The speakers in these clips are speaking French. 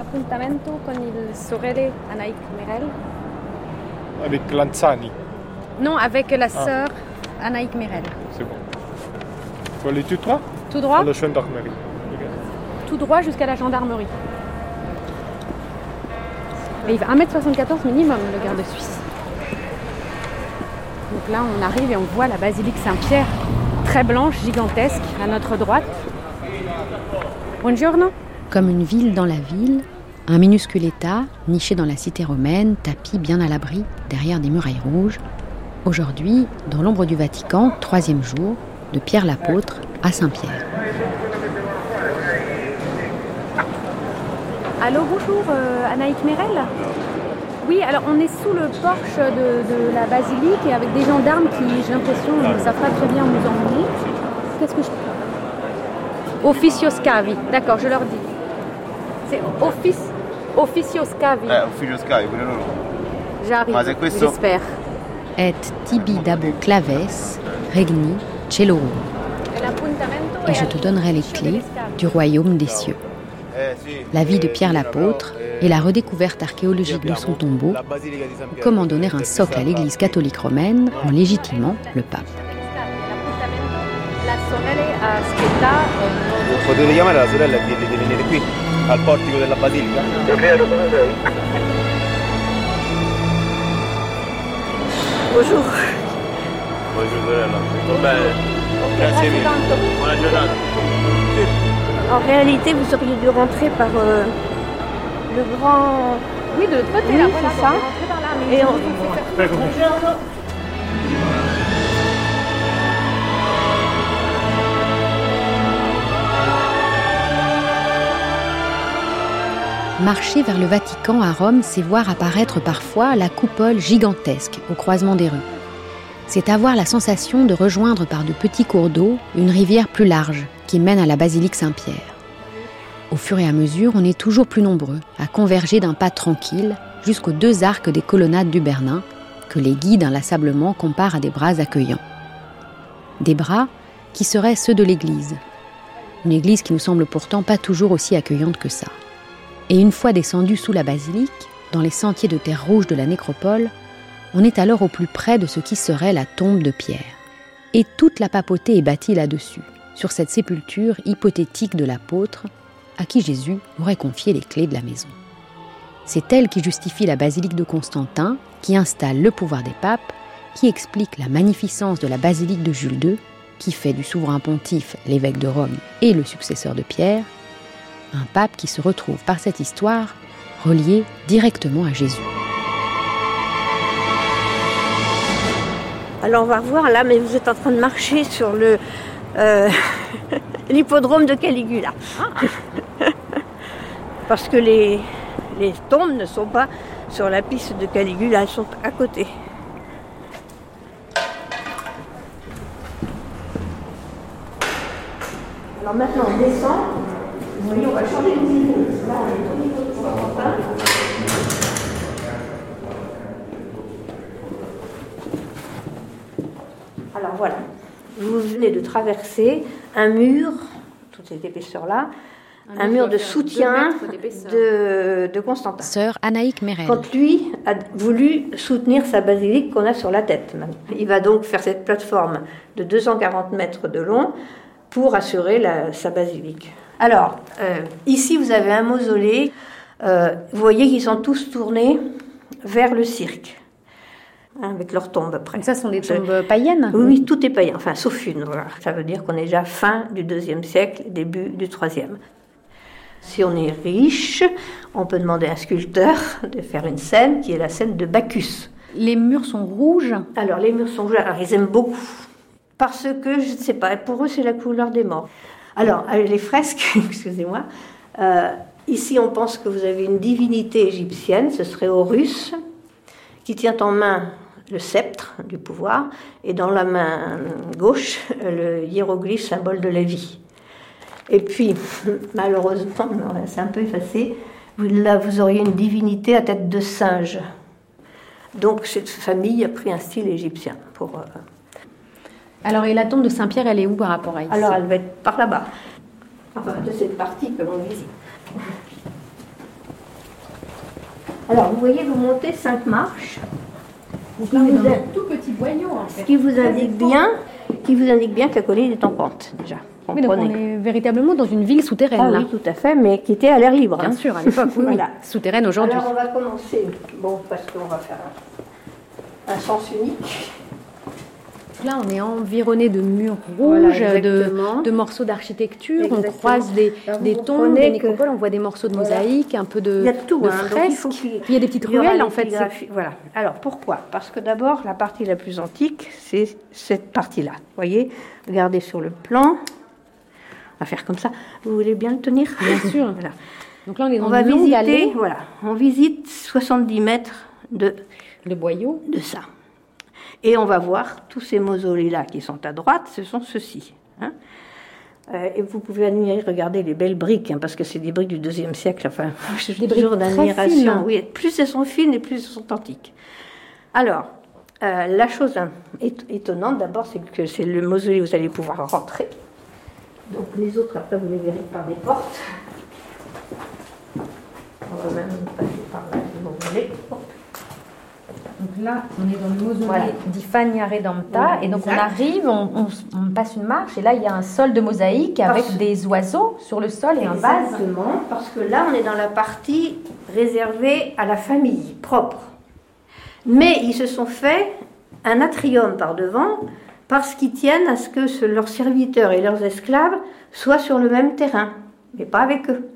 appuntamento con il sorelle Anaïk Merel. Avec Lanzani. Non, avec la sœur Anaïk Merel. C'est bon. Faut aller tout droit? Tout droit? À la gendarmerie. Tout droit jusqu'à la gendarmerie. Et il fait 1m74 minimum, le garde suisse. Donc là, on arrive et on voit la basilique Saint-Pierre, très blanche, gigantesque, à notre droite. Buongiorno. Comme une ville dans la ville, un minuscule État, niché dans la cité romaine, tapis bien à l'abri derrière des murailles rouges. Aujourd'hui, dans l'ombre du Vatican, troisième jour, de Pierre l'apôtre à Saint-Pierre. Allô, bonjour, euh, Anaïk Merel Oui, alors on est sous le porche de, la basilique et avec des gendarmes qui, j'ai l'impression, ne savent très bien nous emmener. Qu'est-ce que je... Officio Scavi, d'accord, je leur dis. C'est office, Officio Scavi. Eh. J'arrive, ma c'est questo? j'espère. Et tibi dabo claves, regni celorum. Et je te donnerai les clés du royaume des cieux. Eh. La vie de Pierre l'apôtre et la redécouverte archéologique de son tombeau comment donner un socle à l'Église catholique romaine en légitimant le pape. La sorelle aspetta eh, Potete chiamare la sorella e di venire qui, al portico della basilica? Buongiorno sorella, tutto bene? Grazie mille. Buona giornata. En réalité, vous auriez dû rentrer par euh, le grand. Oui, de l'autre côté, Oui, là, voilà, ça. par là, mais Et on- Marcher vers le Vatican à Rome, c'est voir apparaître parfois la coupole gigantesque au croisement des rues. C'est avoir la sensation de rejoindre par de petits cours d'eau une rivière plus large qui mène à la basilique Saint-Pierre. Au fur et à mesure, on est toujours plus nombreux à converger d'un pas tranquille jusqu'aux deux arcs des colonnades du Bernin que les guides inlassablement comparent à des bras accueillants. Des bras qui seraient ceux de l'Église. Une Église qui nous semble pourtant pas toujours aussi accueillante que ça. Et une fois descendu sous la basilique, dans les sentiers de terre rouge de la nécropole, on est alors au plus près de ce qui serait la tombe de Pierre. Et toute la papauté est bâtie là-dessus, sur cette sépulture hypothétique de l'apôtre, à qui Jésus aurait confié les clés de la maison. C'est elle qui justifie la basilique de Constantin, qui installe le pouvoir des papes, qui explique la magnificence de la basilique de Jules II, qui fait du souverain pontife l'évêque de Rome et le successeur de Pierre, un pape qui se retrouve par cette histoire relié directement à Jésus. Alors on va revoir là, mais vous êtes en train de marcher sur le euh, l'hippodrome de Caligula. Parce que les, les tombes ne sont pas sur la piste de Caligula, elles sont à côté. Alors maintenant on descend. Vous voyez, on va changer de niveau. Là on est au niveau de Constantin. Alors voilà, vous venez de traverser un mur, toute cette épaisseur-là, un, mur de soutien de, de Constantin. Sœur Anaïk Merel. Quand lui a voulu soutenir sa basilique qu'on a sur la tête. Il va donc faire cette plateforme de 240 mètres de long pour assurer la- sa basilique. Alors, euh, ici vous avez un mausolée. Euh, vous voyez qu'ils sont tous tournés vers le cirque, hein, avec leur tombe après. Donc ça sont des tombes païennes Oui, oui, tout est païen, enfin sauf une. Voilà. Ça veut dire qu'on est déjà fin du deuxième siècle, début du troisième. Si on est riche, on peut demander à un sculpteur de faire une scène qui est la scène de Bacchus. Les murs sont rouges. Alors les murs sont rouges, alors ils aiment beaucoup. Parce que, je ne sais pas, pour eux c'est la couleur des morts. Alors, euh, les fresques, excusez-moi, euh, ici on pense que vous avez une divinité égyptienne, ce serait Horus, qui tient en main le sceptre du pouvoir, et dans la main gauche, le hiéroglyphe symbole de la vie. Et puis, malheureusement, c'est un peu effacé, vous- auriez une divinité à tête de singe. Donc cette famille a pris un style égyptien. Pour, euh, Alors, et la tombe de Saint-Pierre, elle est où par rapport à ici Alors elle va être par là-bas. Enfin, de cette partie que l'on visite. Alors, vous voyez, vous montez cinq marches. Donc là, on est dans un tout petit boyau en Ce fait. qui vous indique bien, qui vous indique bien que la colline est en pente, déjà. Oui, donc on est véritablement dans une ville souterraine Ah là. oui, tout à fait, mais qui était à l'air libre. Bien hein. sûr, à l'époque, oui, oui. Voilà. Souterraine aujourd'hui. Alors on va commencer, bon, parce qu'on va faire un, un sens unique. Là, on est environné de murs Voilà, rouges, de, morceaux d'architecture. On croise des, Alors, des tombes, des que- nécropoles, on voit des morceaux de Voilà. mosaïque, un peu de, Il y a de tout, de hein, donc il faut fresques. il y a des petites ruelles en fait. Voilà. Alors pourquoi? Parce que d'abord, la partie la plus antique, c'est cette partie-là. Vous voyez? Regardez sur le plan. On va faire comme ça. Vous voulez bien le tenir? Bien sûr. Voilà. Donc là, on est dans On va visiter, allée voilà, on visite 70 mètres de, de boyaux. de ça. Et on va voir tous ces mausolées-là qui sont à droite, ce sont ceux-ci. hein. Euh, et vous pouvez admirer, regarder les belles briques, hein, parce que c'est des briques du deuxième siècle. Enfin, Des toujours d'admiration. Oui, plus elles sont fines et plus elles sont antiques. Alors, euh, la chose hein, éton- étonnante, d'abord, c'est que c'est le mausolée où vous allez pouvoir rentrer. Donc les autres, après, vous les verrez par des portes. On va même passer par là, si vous voulez. Donc là, on est dans le mausolée Voilà. d'Ifania Redempta. Et donc on arrive, on, on- on passe une marche, et là, il y a un sol de mosaïque avec Parce- des oiseaux sur le sol et un vase. Exactement, parce que là, on est dans la partie réservée à la famille propre. Mais ils se sont fait un atrium par devant parce qu'ils tiennent à ce que leurs serviteurs et leurs esclaves soient sur le même terrain, mais pas avec eux.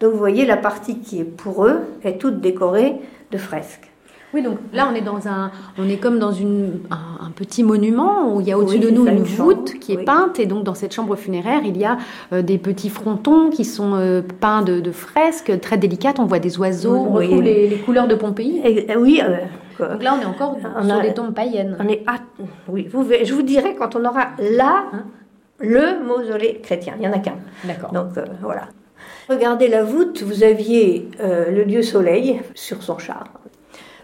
Donc vous voyez, la partie qui est pour eux est toute décorée de fresques. Oui, donc là, on est dans un, on est comme dans une, un, un petit monument où il y a au-dessus Oui, de nous une voûte qui est oui. peinte, et donc dans cette chambre funéraire, il y a euh, des petits frontons qui sont euh, peints de, de fresques très délicates. On voit des oiseaux, on Oui. retrouve les, les couleurs de Pompéi. Et, euh, oui, euh. Donc là, on est encore On sur a- des tombes païennes. On est à- oui, vous, je vous dirai quand on aura là hein, le mausolée chrétien. Il n'y en a qu'un. D'accord. Donc voilà. Regardez la voûte, vous aviez euh, le dieu soleil sur son char.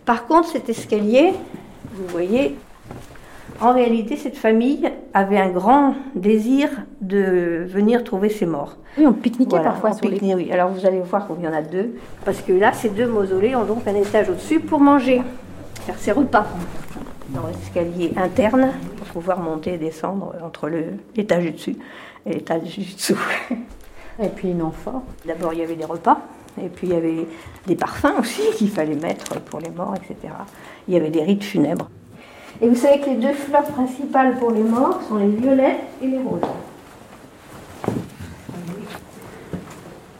Par contre, cet escalier, vous voyez, en réalité, cette famille avait un grand désir de venir trouver ses morts. Oui, on pique-niquait Voilà, parfois en sur les. oui. Alors vous allez voir qu'il y en a deux, parce que là, ces deux mausolées ont donc un étage au-dessus pour manger, faire ses repas dans l'escalier interne pour pouvoir monter et descendre entre l'étage du dessus et l'étage du dessous. Et puis une amphore. D'abord, il y avait des repas, et puis il y avait des parfums aussi qu'il fallait mettre pour les morts, etc. Il y avait des rites funèbres. Et vous savez que les deux fleurs principales pour les morts sont les violettes et les roses.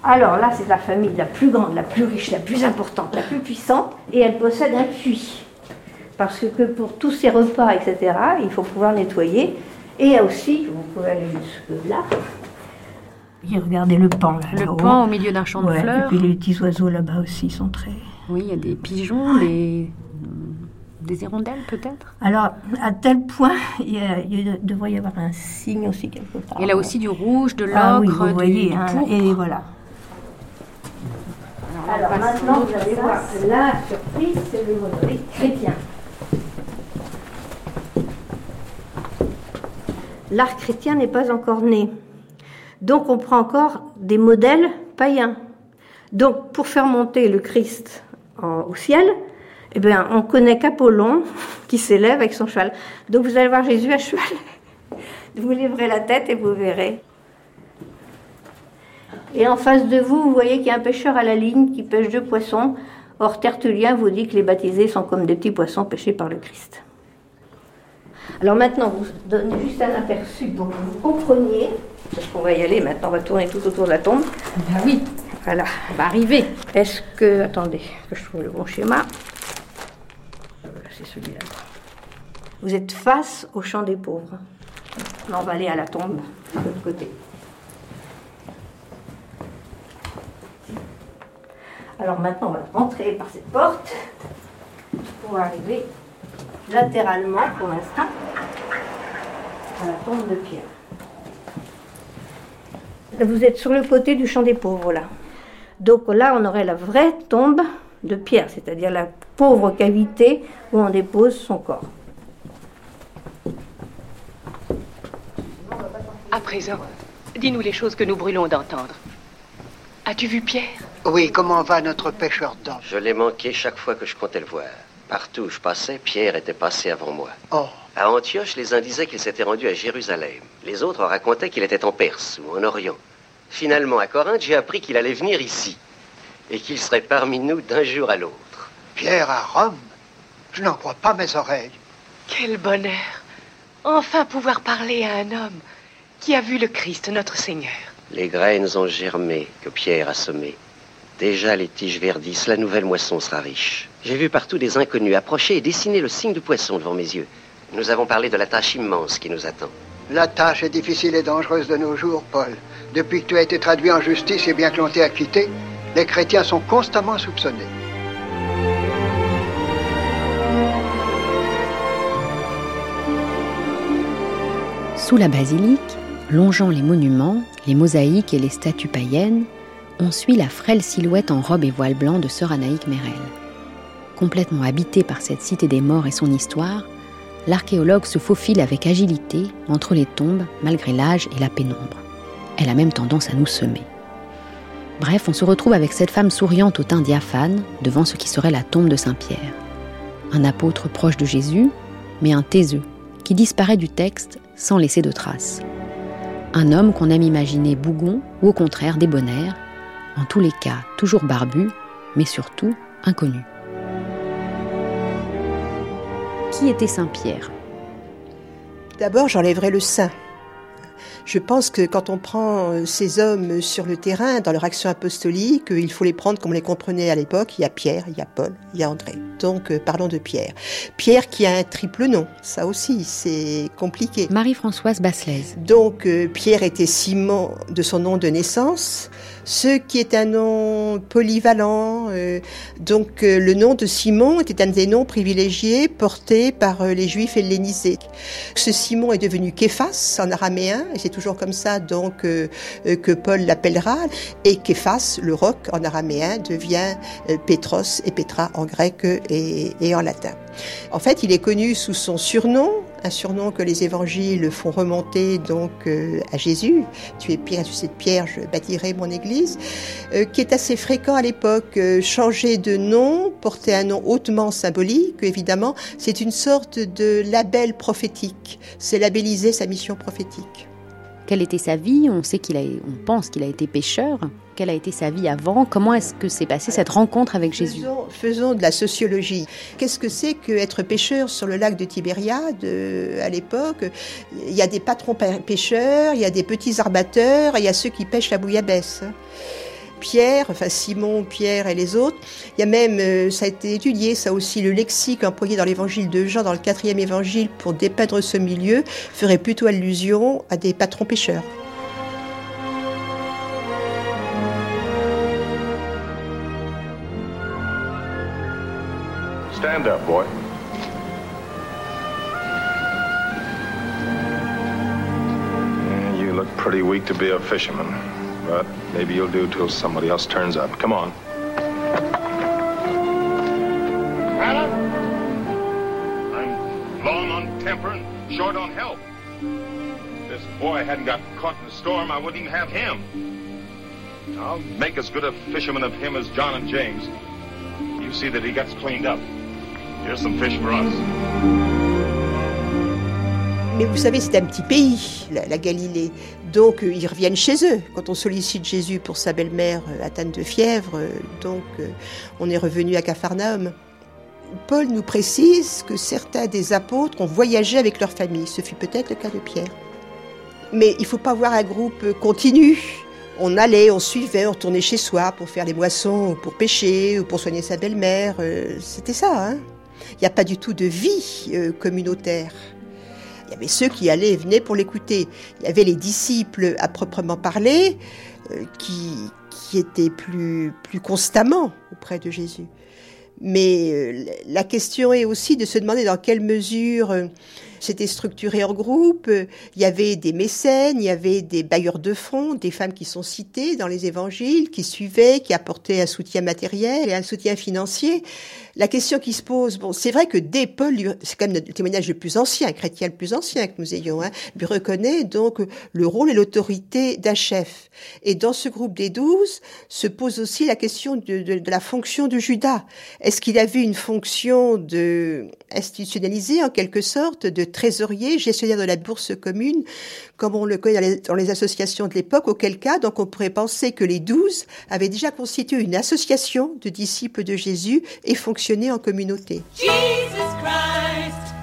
Alors là, c'est la famille la plus grande, la plus riche, la plus importante, la plus puissante, et elle possède un puits. Parce que pour tous ces repas, etc., il faut pouvoir nettoyer. Et aussi, vous pouvez aller jusque Et regardez le pan là. Le pan au milieu d'un champ Ouais, de Et fleurs. puis les petits oiseaux là-bas aussi sont très. Oui, il y a des pigeons, des, des hirondelles peut-être. Alors, à tel point, il, y a- il devrait y avoir un signe aussi quelque part. Et là aussi du rouge, de l'ocre, Ah oui, vous du, voyez, du hein, et voilà. Alors maintenant, vous allez voir que la surprise, c'est le mausolée chrétien. L'art chrétien n'est pas encore né. Donc on prend encore des modèles païens. Donc pour faire monter le Christ au ciel, eh bien, on connaît qu'Apollon qui s'élève avec son cheval. Donc vous allez voir Jésus à cheval. Vous lèverez la tête et vous verrez. Et en face de vous, vous voyez qu'il y a un pêcheur à la ligne qui pêche deux poissons. Or, Tertullien vous dit que les baptisés sont comme des petits poissons pêchés par le Christ. Alors maintenant, vous donnez juste un aperçu pour que vous compreniez, parce qu'on va y aller maintenant, on va tourner tout autour de la tombe. Ah oui, Voilà. on va arriver. Est-ce que. Attendez, que je trouve le bon schéma? C'est celui-là. Vous êtes face au champ des pauvres. Là, on va aller à la tombe de l'autre côté. Alors maintenant, on va rentrer par cette porte pour arriver latéralement pour l'instant à la tombe de Pierre. Vous êtes sur le côté du champ des pauvres là. Donc là, on aurait la vraie tombe de Pierre, c'est-à-dire la pauvre cavité où on dépose son corps. À présent, dis-nous les choses que nous brûlons d'entendre. As-tu vu Pierre? Oui, comment va notre pêcheur d'hommes Je l'ai manqué chaque fois que je comptais le voir. Partout où je passais, Pierre était passé avant moi. Oh, À Antioche, les uns disaient qu'il s'était rendu à Jérusalem. Les autres racontaient qu'il était en Perse ou en Orient. Finalement, à Corinthe, j'ai appris qu'il allait venir ici. Et qu'il serait parmi nous d'un jour à l'autre. Pierre à Rome Je n'en crois pas mes oreilles. Quel bonheur Enfin pouvoir parler à un homme qui a vu le Christ, notre Seigneur. Les graines ont germé que Pierre a semées. Déjà les tiges verdissent, la nouvelle moisson sera riche. J'ai vu partout des inconnus approcher et dessiner le signe du poisson devant mes yeux. Nous avons parlé de la tâche immense qui nous attend. La tâche est difficile et dangereuse de nos jours, Paul. Depuis que tu as été traduit en justice et bien que l'on t'ait acquitté, les chrétiens sont constamment soupçonnés. Sous la basilique, longeant les monuments, les mosaïques et les statues païennes, on suit la frêle silhouette en robe et voile blanc de sœur Anaïque Mérel. Complètement habitée par cette cité des morts et son histoire, l'archéologue se faufile avec agilité entre les tombes malgré l'âge et la pénombre. Elle a même tendance à nous semer. Bref, on se retrouve avec cette femme souriante au teint diaphane devant ce qui serait la tombe de Saint-Pierre. Un apôtre proche de Jésus, mais un taiseux, qui disparaît du texte sans laisser de traces. Un homme qu'on aime imaginer bougon ou au contraire débonnaire, en tous les cas toujours barbu, mais surtout inconnu. Qui était Saint-Pierre D'abord, j'enlèverai le saint. Je pense que quand on prend euh, ces hommes sur le terrain, dans leur action apostolique, euh, il faut les prendre comme on les comprenait à l'époque. Il y a Pierre, il y a Paul, il y a André. Donc, euh, parlons de Pierre. Pierre qui a un triple nom, ça aussi, c'est compliqué. Marie-Françoise Basselès. Donc, Pierre était Simon de son nom de naissance, ce qui est un nom polyvalent. euh, donc, euh, le nom de Simon était un des noms privilégiés portés par euh, les Juifs hellénisés. Ce Simon est devenu Képhas en araméen, et c'est toujours comme ça donc que Paul l'appellera. Et Képhas, le roc en araméen, devient Pétros et Pétra en grec et en latin. En fait, il est connu sous son surnom, un surnom que les évangiles font remonter donc euh, à Jésus. Tu es Pierre, Pierre, je bâtirai mon église, euh, qui est assez fréquent à l'époque. Euh, changer de nom, porter un nom hautement symbolique, évidemment, c'est une sorte de label prophétique. C'est labelliser sa mission prophétique. Quelle était sa vie? On sait qu'il a, on pense qu'il a été pêcheur. Quelle a été sa vie avant? Comment est-ce que s'est passée cette rencontre avec Jésus? Faisons, de la sociologie. Qu'est-ce que c'est qu'être pêcheur sur le lac de Tibériade à l'époque? Il y a des patrons pê- pêcheurs, il y a des petits armateurs, il y a ceux qui pêchent la bouillabaisse. Pierre, enfin Simon, Pierre et les autres. Il y a même, euh, ça a été étudié, ça aussi, le lexique employé dans l'évangile de Jean, dans le quatrième évangile, pour dépeindre ce milieu, ferait plutôt allusion à des patrons pêcheurs. But maybe you'll do till somebody else turns up. Come on. Alan? I'm long on temper and short on help. If this boy hadn't got caught in the storm, I wouldn't even have him. I'll make as good a fisherman of him as John and James. You see that he gets cleaned up. Here's some fish for us. Mais vous savez, c'est un petit pays, la, Galilée. Donc, euh, ils reviennent chez eux. Quand on sollicite Jésus pour sa belle-mère euh, atteinte de fièvre, euh, donc on est revenu à Capharnaüm. Paul nous précise que certains des apôtres ont voyagé avec leur famille. Ce fut peut-être le cas de Pierre. Mais il ne faut pas voir un groupe continu. On allait, on suivait, on retournait chez soi pour faire les moissons, ou pour pêcher, ou pour soigner sa belle-mère. C'était ça, hein. Il n'y a pas du tout de vie communautaire. Il y avait ceux qui allaient et venaient pour l'écouter. Il y avait les disciples à proprement parler, euh, qui, étaient plus, plus constamment auprès de Jésus. Mais euh, la question est aussi de se demander dans quelle mesure euh, C'était structuré en groupe, il y avait des mécènes, il y avait des bailleurs de fonds, des femmes qui sont citées dans les évangiles, qui suivaient, qui apportaient un soutien matériel et un soutien financier. La question qui se pose, bon, c'est vrai que dès Paul, c'est quand même le témoignage le plus ancien, chrétien le plus ancien que nous ayons, hein, lui reconnaît donc le rôle et l'autorité d'un chef. Et dans ce groupe des douze se pose aussi la question de, la fonction de Judas. Est-ce qu'il avait une fonction de institutionnalisée en quelque sorte, de trésorier, gestionnaire de la bourse commune, comme on le connaît dans les, associations de l'époque, auquel cas, donc on pourrait penser que les douze avaient déjà constitué une association de disciples de Jésus et en communauté. Jesus Christ,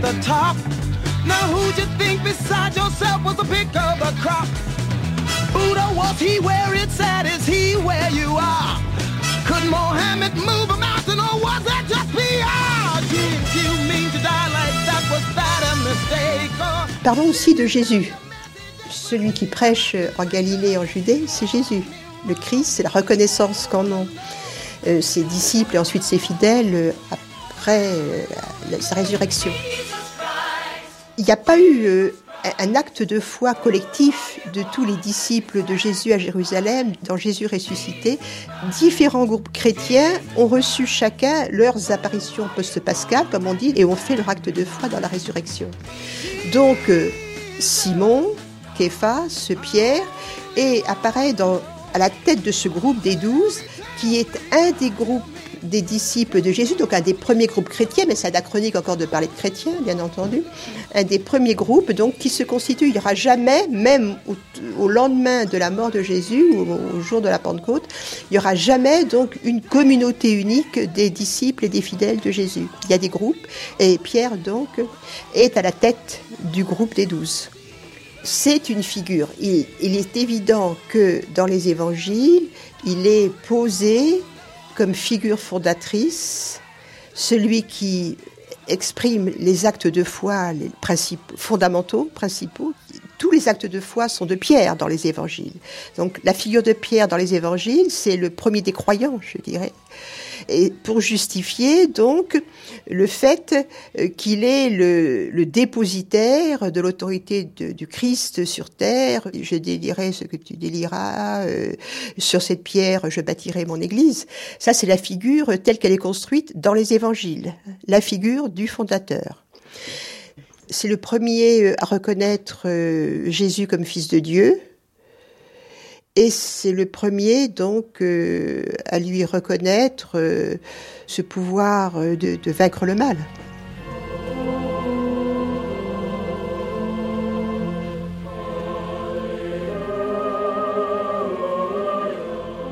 the top. Now who'd you think besides yourself was the pick of the crop? Buddha, was he where it's at? Is he where you are? Could Mohammed move a mountain or was that just PR? Did you mean to die like that? Was that a mistake? Or? Parlons aussi de Jésus. Celui qui prêche en Galilée en Judée, c'est Jésus. Le Christ, c'est la reconnaissance qu'en ont euh, ses disciples et ensuite ses fidèles euh, après euh, sa résurrection. Il n'y a pas eu euh, un acte de foi collectif de tous les disciples de Jésus à Jérusalem, dans Jésus ressuscité. Différents groupes chrétiens ont reçu chacun leurs apparitions post-pascales, comme on dit, et ont fait leur acte de foi dans la résurrection. Donc, euh, Simon, Képhas, Pierre, et apparaît à la tête de ce groupe des douze, qui est un des groupes des disciples de Jésus, donc un des premiers groupes chrétiens, mais c'est anachronique encore de parler de chrétiens, bien entendu, un des premiers groupes donc qui se constitue. Il n'y aura jamais, même au, lendemain de la mort de Jésus ou au, jour de la Pentecôte, il n'y aura jamais donc une communauté unique des disciples et des fidèles de Jésus. Il y a des groupes et Pierre donc est à la tête du groupe des douze. C'est une figure. Il est évident que dans les évangiles, il est posé comme figure fondatrice, celui qui exprime les actes de foi, les principes fondamentaux, principaux. Tous les actes de foi sont de Pierre dans les évangiles. Donc la figure de Pierre dans les évangiles, c'est le premier des croyants, je dirais. Et pour justifier donc le fait euh, qu'il est le, dépositaire de l'autorité du Christ sur terre, je délirai ce que tu déliras, euh, sur cette pierre je bâtirai mon église. Ça c'est la figure telle qu'elle est construite dans les évangiles, la figure du fondateur. C'est le premier euh, à reconnaître euh, Jésus comme fils de Dieu. Et c'est le premier donc euh, à lui reconnaître euh, ce pouvoir euh, de, de vaincre le mal.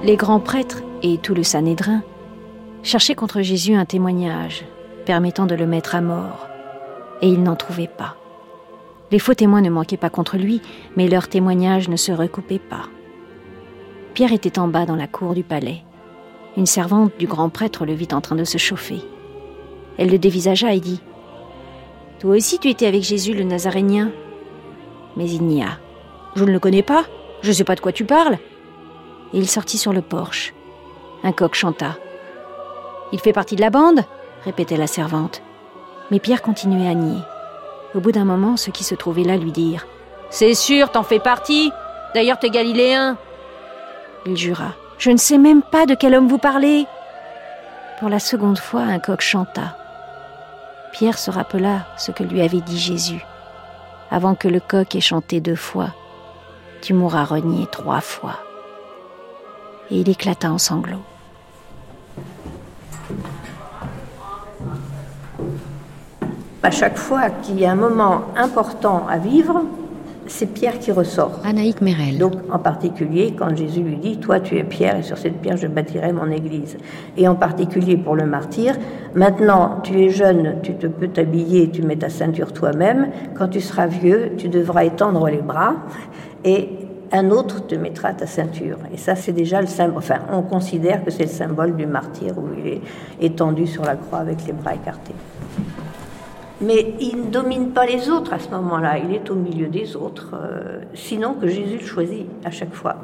Les grands prêtres et tout le Sanhédrin cherchaient contre Jésus un témoignage permettant de le mettre à mort, et ils n'en trouvaient pas. Les faux témoins ne manquaient pas contre lui, mais leurs témoignages ne se recoupaient pas. Pierre était en bas dans la cour du palais. Une servante du grand prêtre le vit en train de se chauffer. Elle le dévisagea et dit Toi aussi tu étais avec Jésus le Nazarénien Mais il nia. Je ne le connais pas, je ne sais pas de quoi tu parles. Et il sortit sur le porche. Un coq chanta. Il fait partie de la bande répétait la servante. Mais Pierre continuait à nier. Au bout d'un moment, ceux qui se trouvaient là lui dirent C'est sûr, t'en fais partie D'ailleurs, t'es galiléen Il jura Je ne sais même pas de quel homme vous parlez. Pour la seconde fois, un coq chanta. Pierre se rappela ce que lui avait dit Jésus. Avant que le coq ait chanté deux fois, tu m'auras renié trois fois. Et il éclata en sanglots. À chaque fois qu'il y a un moment important à vivre, c'est Pierre qui ressort. Anaïk Merel. Donc, en particulier, quand Jésus lui dit Toi, tu es Pierre, et sur cette pierre, je bâtirai mon église. Et en particulier pour le martyr, maintenant, tu es jeune, tu te peux t'habiller, tu mets ta ceinture toi-même. Quand tu seras vieux, tu devras étendre les bras. Et un autre te mettra ta ceinture. Et ça, c'est déjà le symbole. Enfin, on considère que c'est le symbole du martyr où il est étendu sur la croix avec les bras écartés. Mais il ne domine pas les autres à ce moment-là, il est au milieu des autres, euh, sinon que Jésus le choisit à chaque fois.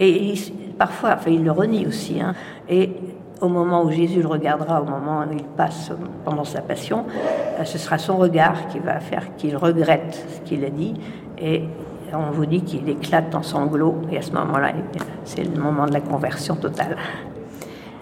Et parfois, enfin, il le renie aussi. Hein, et au moment où Jésus le regardera, au moment où il passe pendant sa passion, euh, ce sera son regard qui va faire qu'il regrette ce qu'il a dit. Et on vous dit qu'il éclate en sanglots. Et à ce moment-là, c'est le moment de la conversion totale.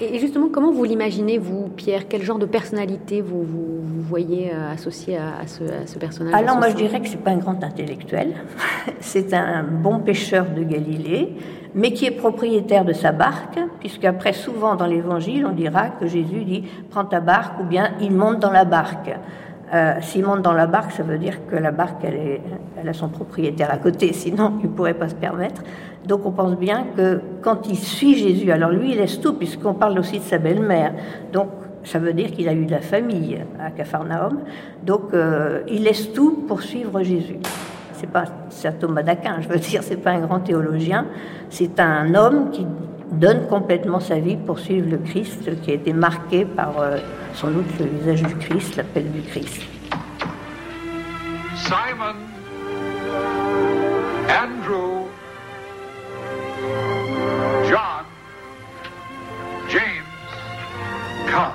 Et justement, comment vous l'imaginez, vous, Pierre? Quel genre de personnalité vous, vous, voyez euh, associé à, ce, à, ce, personnage? Alors, moi, je dirais que c'est pas un grand intellectuel. c'est un bon pêcheur de Galilée, mais qui est propriétaire de sa barque, puisqu'après, souvent dans l'Évangile, on dira que Jésus dit Prends ta barque, ou bien il monte dans la barque. Euh, S'il monte dans la barque, ça veut dire que la barque, elle, est, elle a son propriétaire à côté, sinon il ne pourrait pas se permettre. Donc on pense bien que quand il suit Jésus, alors lui, il laisse tout, puisqu'on parle aussi de sa belle-mère. Donc ça veut dire qu'il a eu de la famille à Capharnaüm. Donc euh, il laisse tout pour suivre Jésus. C'est pas Saint Thomas d'Aquin, je veux dire, c'est pas un grand théologien. C'est un homme qui donne complètement sa vie pour suivre le Christ, qui a été marqué par euh, sans doute le visage du Christ, l'appel du Christ. Simon, Andrew, John, James, come,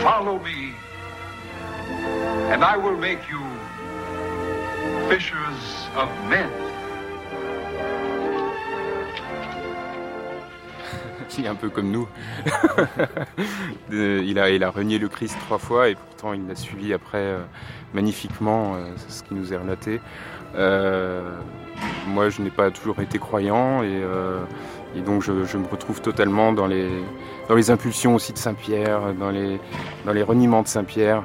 follow me, and I will make you fishers of men. Un peu comme nous. il, a, renié le Christ trois fois et pourtant il l'a suivi après euh, magnifiquement, euh, ce qui nous est relaté. Euh, moi je n'ai pas toujours été croyant et, donc je, me retrouve totalement dans les, impulsions aussi de Saint-Pierre, dans les, reniements de Saint-Pierre.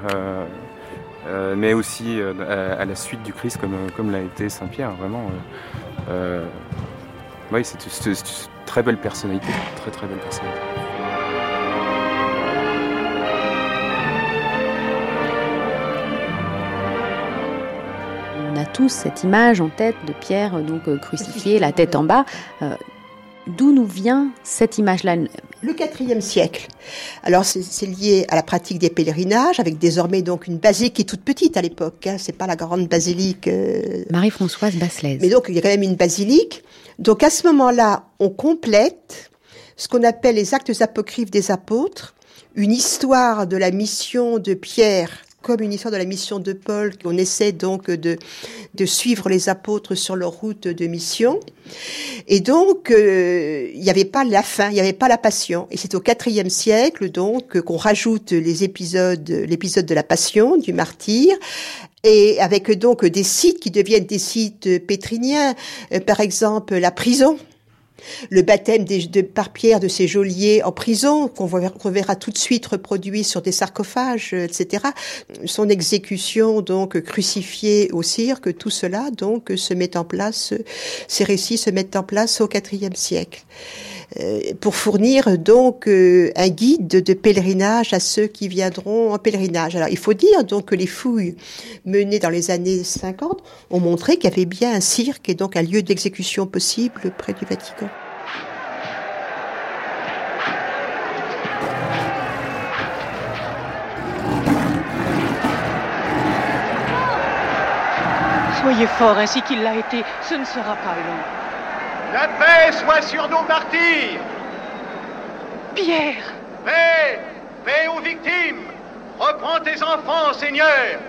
mais aussi à, la suite du Christ comme l'a été Saint-Pierre, vraiment. Oui, c'est très belle personnalité, très très belle personnalité. On a tous cette image en tête de Pierre donc euh, crucifié, la tête en bas. Euh, d'où nous vient cette image-là? Le IVe siècle. Alors c'est lié à la pratique des pèlerinages, avec désormais donc une basilique qui est toute petite à l'époque. Hein, c'est pas la grande basilique. Euh, Marie-Françoise Basselès. Mais donc il y a quand même une basilique. Donc à ce moment-là, on complète ce qu'on appelle les actes apocryphes des apôtres, une histoire de la mission de Pierre comme une histoire de la mission de Paul, qu'on essaie donc de, de suivre les apôtres sur leur route de mission. Et donc, euh, il n'y avait pas la fin, il n'y avait pas la passion. Et c'est au IVe siècle, donc, qu'on rajoute les épisodes, l'épisode de la passion, du martyr, et avec donc des sites qui deviennent des sites pétriniens, euh, par exemple la prison, le baptême de, par Pierre de ces geôliers en prison, qu'on verra tout de suite reproduit sur des sarcophages, etc. Son exécution, donc crucifié au cirque, tout cela, donc, se met en place, ces récits se mettent en place au IVe siècle. Euh, pour fournir donc euh, un guide de pèlerinage à ceux qui viendront en pèlerinage. Alors il faut dire donc que les fouilles menées dans les années 50 ont montré qu'il y avait bien un cirque et donc un lieu d'exécution possible près du Vatican. Soyez fort ainsi qu'il l'a été, ce ne sera pas long. La paix soit sur nos martyrs. Pierre. Paix, paix aux victimes. Reprends tes enfants, Seigneur.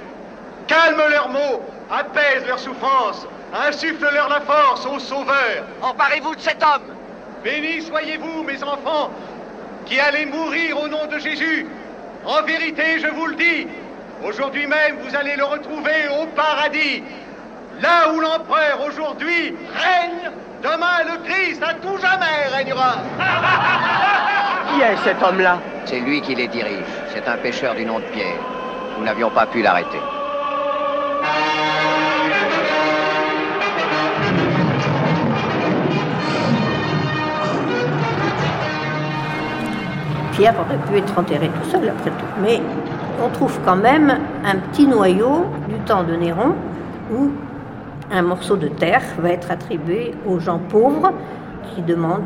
Calme leurs maux, apaise leurs souffrances, insuffle-leur la force, ô Sauveur. Emparez-vous de cet homme. Bénis soyez-vous, mes enfants, qui allez mourir au nom de Jésus. En vérité, je vous le dis, aujourd'hui même, vous allez le retrouver au paradis, là où l'empereur aujourd'hui règne Demain, le Christ à tout jamais régnera. Qui est cet homme-là? C'est lui qui les dirige. C'est un pêcheur du nom de Pierre. Nous n'avions pas pu l'arrêter. Pierre aurait pu être enterré tout seul après tout. Mais on trouve quand même un petit noyau du temps de Néron où un morceau de terre va être attribué aux gens pauvres qui demandent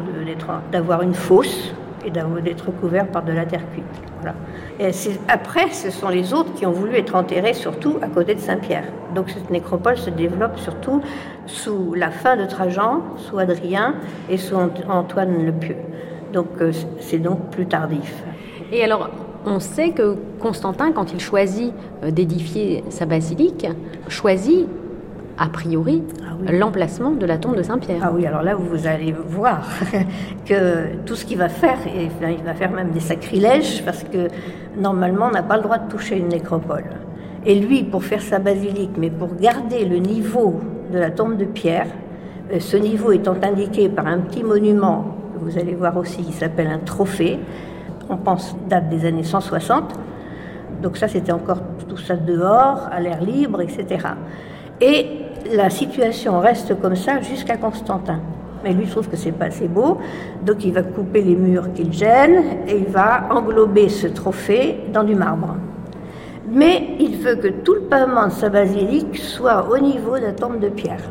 d'avoir une fosse et d'être couverts par de la terre cuite. Après, ce sont les autres qui ont voulu être enterrés surtout à côté de Saint-Pierre. Donc cette nécropole se développe surtout sous la fin de Trajan, sous Adrien et sous Antoine le Pieux. Donc euh, c'est donc plus tardif. Et alors, on sait que Constantin, quand il choisit euh, d'édifier sa basilique, choisit a priori ah l'emplacement de la tombe de Saint-Pierre. Ah oui, alors là, vous allez voir que tout ce qu'il va faire, et il va faire même des sacrilèges, parce que normalement, on n'a pas le droit de toucher une nécropole. Et lui, pour faire sa basilique, mais pour garder le niveau de la tombe de Pierre, euh, ce niveau étant indiqué par un petit monument, que vous allez voir aussi, qui s'appelle un trophée, on pense date des années 160, donc ça c'était encore tout ça dehors, à l'air libre, etc. Et la situation reste comme ça jusqu'à Constantin. Mais lui trouve que c'est pas assez beau, donc il va couper les murs qu'il gênent et il va englober ce trophée dans du marbre. Mais il veut que tout le pavement de sa basilique soit au niveau de la tombe de Pierre.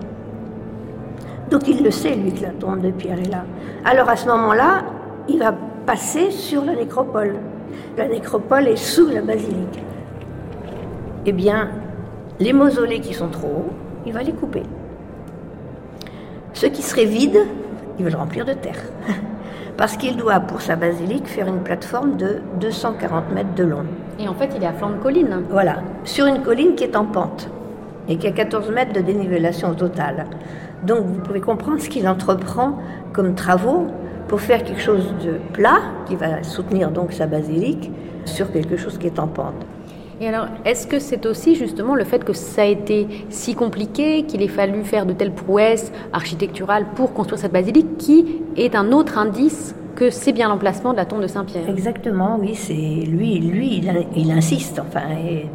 Donc il le sait, lui, que la tombe de Pierre est là. Alors à ce moment-là, il va passer sur la nécropole. La nécropole est sous la basilique. Eh bien, les mausolées qui sont trop hauts, il va les couper. Ceux qui seraient vides, il va le remplir de terre. Parce qu'il doit, pour sa basilique, faire une plateforme de 240 mètres de long. Et en fait, il est à flanc de colline. Voilà, sur une colline qui est en pente et qui a 14 mètres de dénivellation totale. Donc vous pouvez comprendre ce qu'il entreprend comme travaux pour faire quelque chose de plat, qui va soutenir donc sa basilique, sur quelque chose qui est en pente. Et alors, est-ce que c'est aussi justement le fait que ça a été si compliqué, qu'il ait fallu faire de telles prouesses architecturales pour construire cette basilique, qui est un autre indice que c'est bien l'emplacement de la tombe de Saint-Pierre? Exactement, oui, c'est lui, lui, il, insiste, enfin,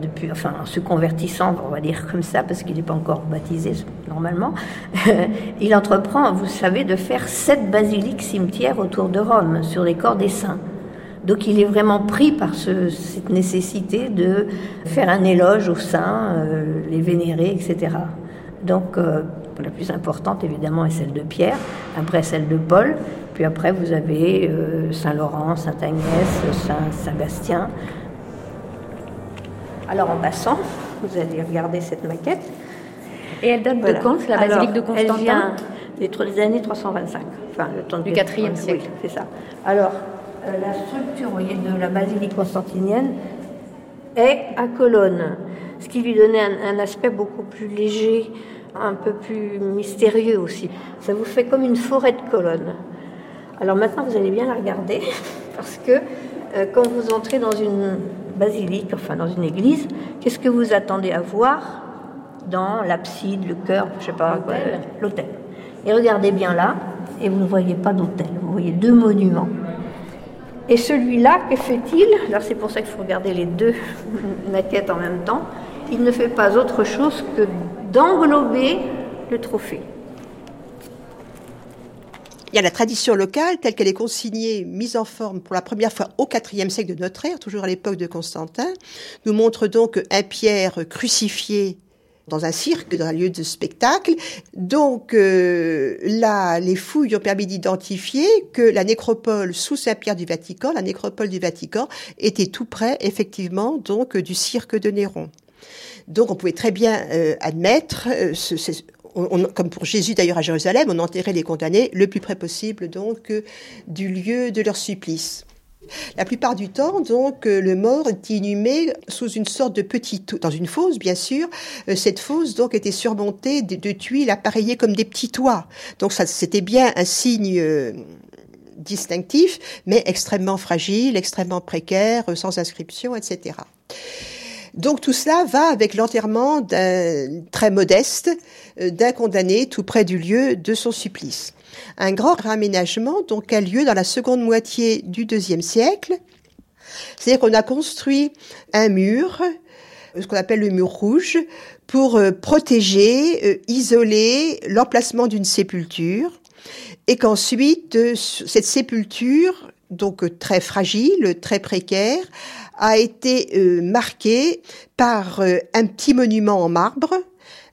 depuis, enfin, en se convertissant, on va dire comme ça, parce qu'il n'est pas encore baptisé normalement, il entreprend, vous savez, de faire sept basiliques cimetières autour de Rome, sur les corps des saints. Donc il est vraiment pris par cette nécessité de faire un éloge aux saints, euh, les vénérer, etc. Donc euh, la plus importante évidemment est celle de Pierre, après celle de Paul, puis après vous avez euh, Saint Laurent, Saint Agnès, Saint Sébastien. Alors en passant, vous allez regarder cette maquette. Et elle date de quand la basilique de Constantin Elle vient des, années 325, enfin le temps du IVe siècle. c'est ça. Alors la structure de la basilique constantinienne est à colonnes, ce qui lui donnait un, aspect beaucoup plus léger, un peu plus mystérieux aussi. Ça vous fait comme une forêt de colonnes. Alors maintenant, vous allez bien la regarder, parce que euh, quand vous entrez dans une basilique, enfin dans une église, qu'est-ce que vous attendez à voir dans l'abside, le chœur, je sais pas l'autel. Et regardez bien là, et vous ne voyez pas d'autel, vous voyez deux monuments. Et celui-là, que fait-il c'est pour ça qu'il faut regarder les deux maquettes en même temps. Il ne fait pas autre chose que d'englober le trophée. Il y a la tradition locale telle qu'elle est consignée, mise en forme pour la première fois au IVe siècle de notre ère, toujours à l'époque de Constantin, nous montre donc un Pierre crucifié dans un cirque, dans un lieu de spectacle. Donc euh, là, les fouilles ont permis d'identifier que la nécropole sous Saint-Pierre du Vatican, la nécropole du Vatican, était tout près, effectivement, donc du cirque de Néron. Donc on pouvait très bien euh, admettre, euh, comme pour Jésus d'ailleurs à Jérusalem, on enterrait les condamnés le plus près possible donc du lieu de leur supplice. La plupart du temps, donc, euh, le mort est inhumé sous une sorte de petite, dans une fosse, bien sûr. Euh, cette fosse, donc, était surmontée de, tuiles appareillées comme des petits toits. Donc, c'était bien un signe euh, distinctif, mais extrêmement fragile, extrêmement précaire, sans inscription, etc. Donc tout cela va avec l'enterrement très modeste d'un condamné tout près du lieu de son supplice un grand raménagement donc a lieu dans la seconde moitié du deuxième siècle. C'est-à-dire qu'on a construit un mur, ce qu'on appelle le mur rouge, pour euh, protéger, euh, isoler l'emplacement d'une sépulture, et qu'ensuite euh, cette sépulture donc très fragile, très précaire, a été euh, marqué par un petit monument en marbre,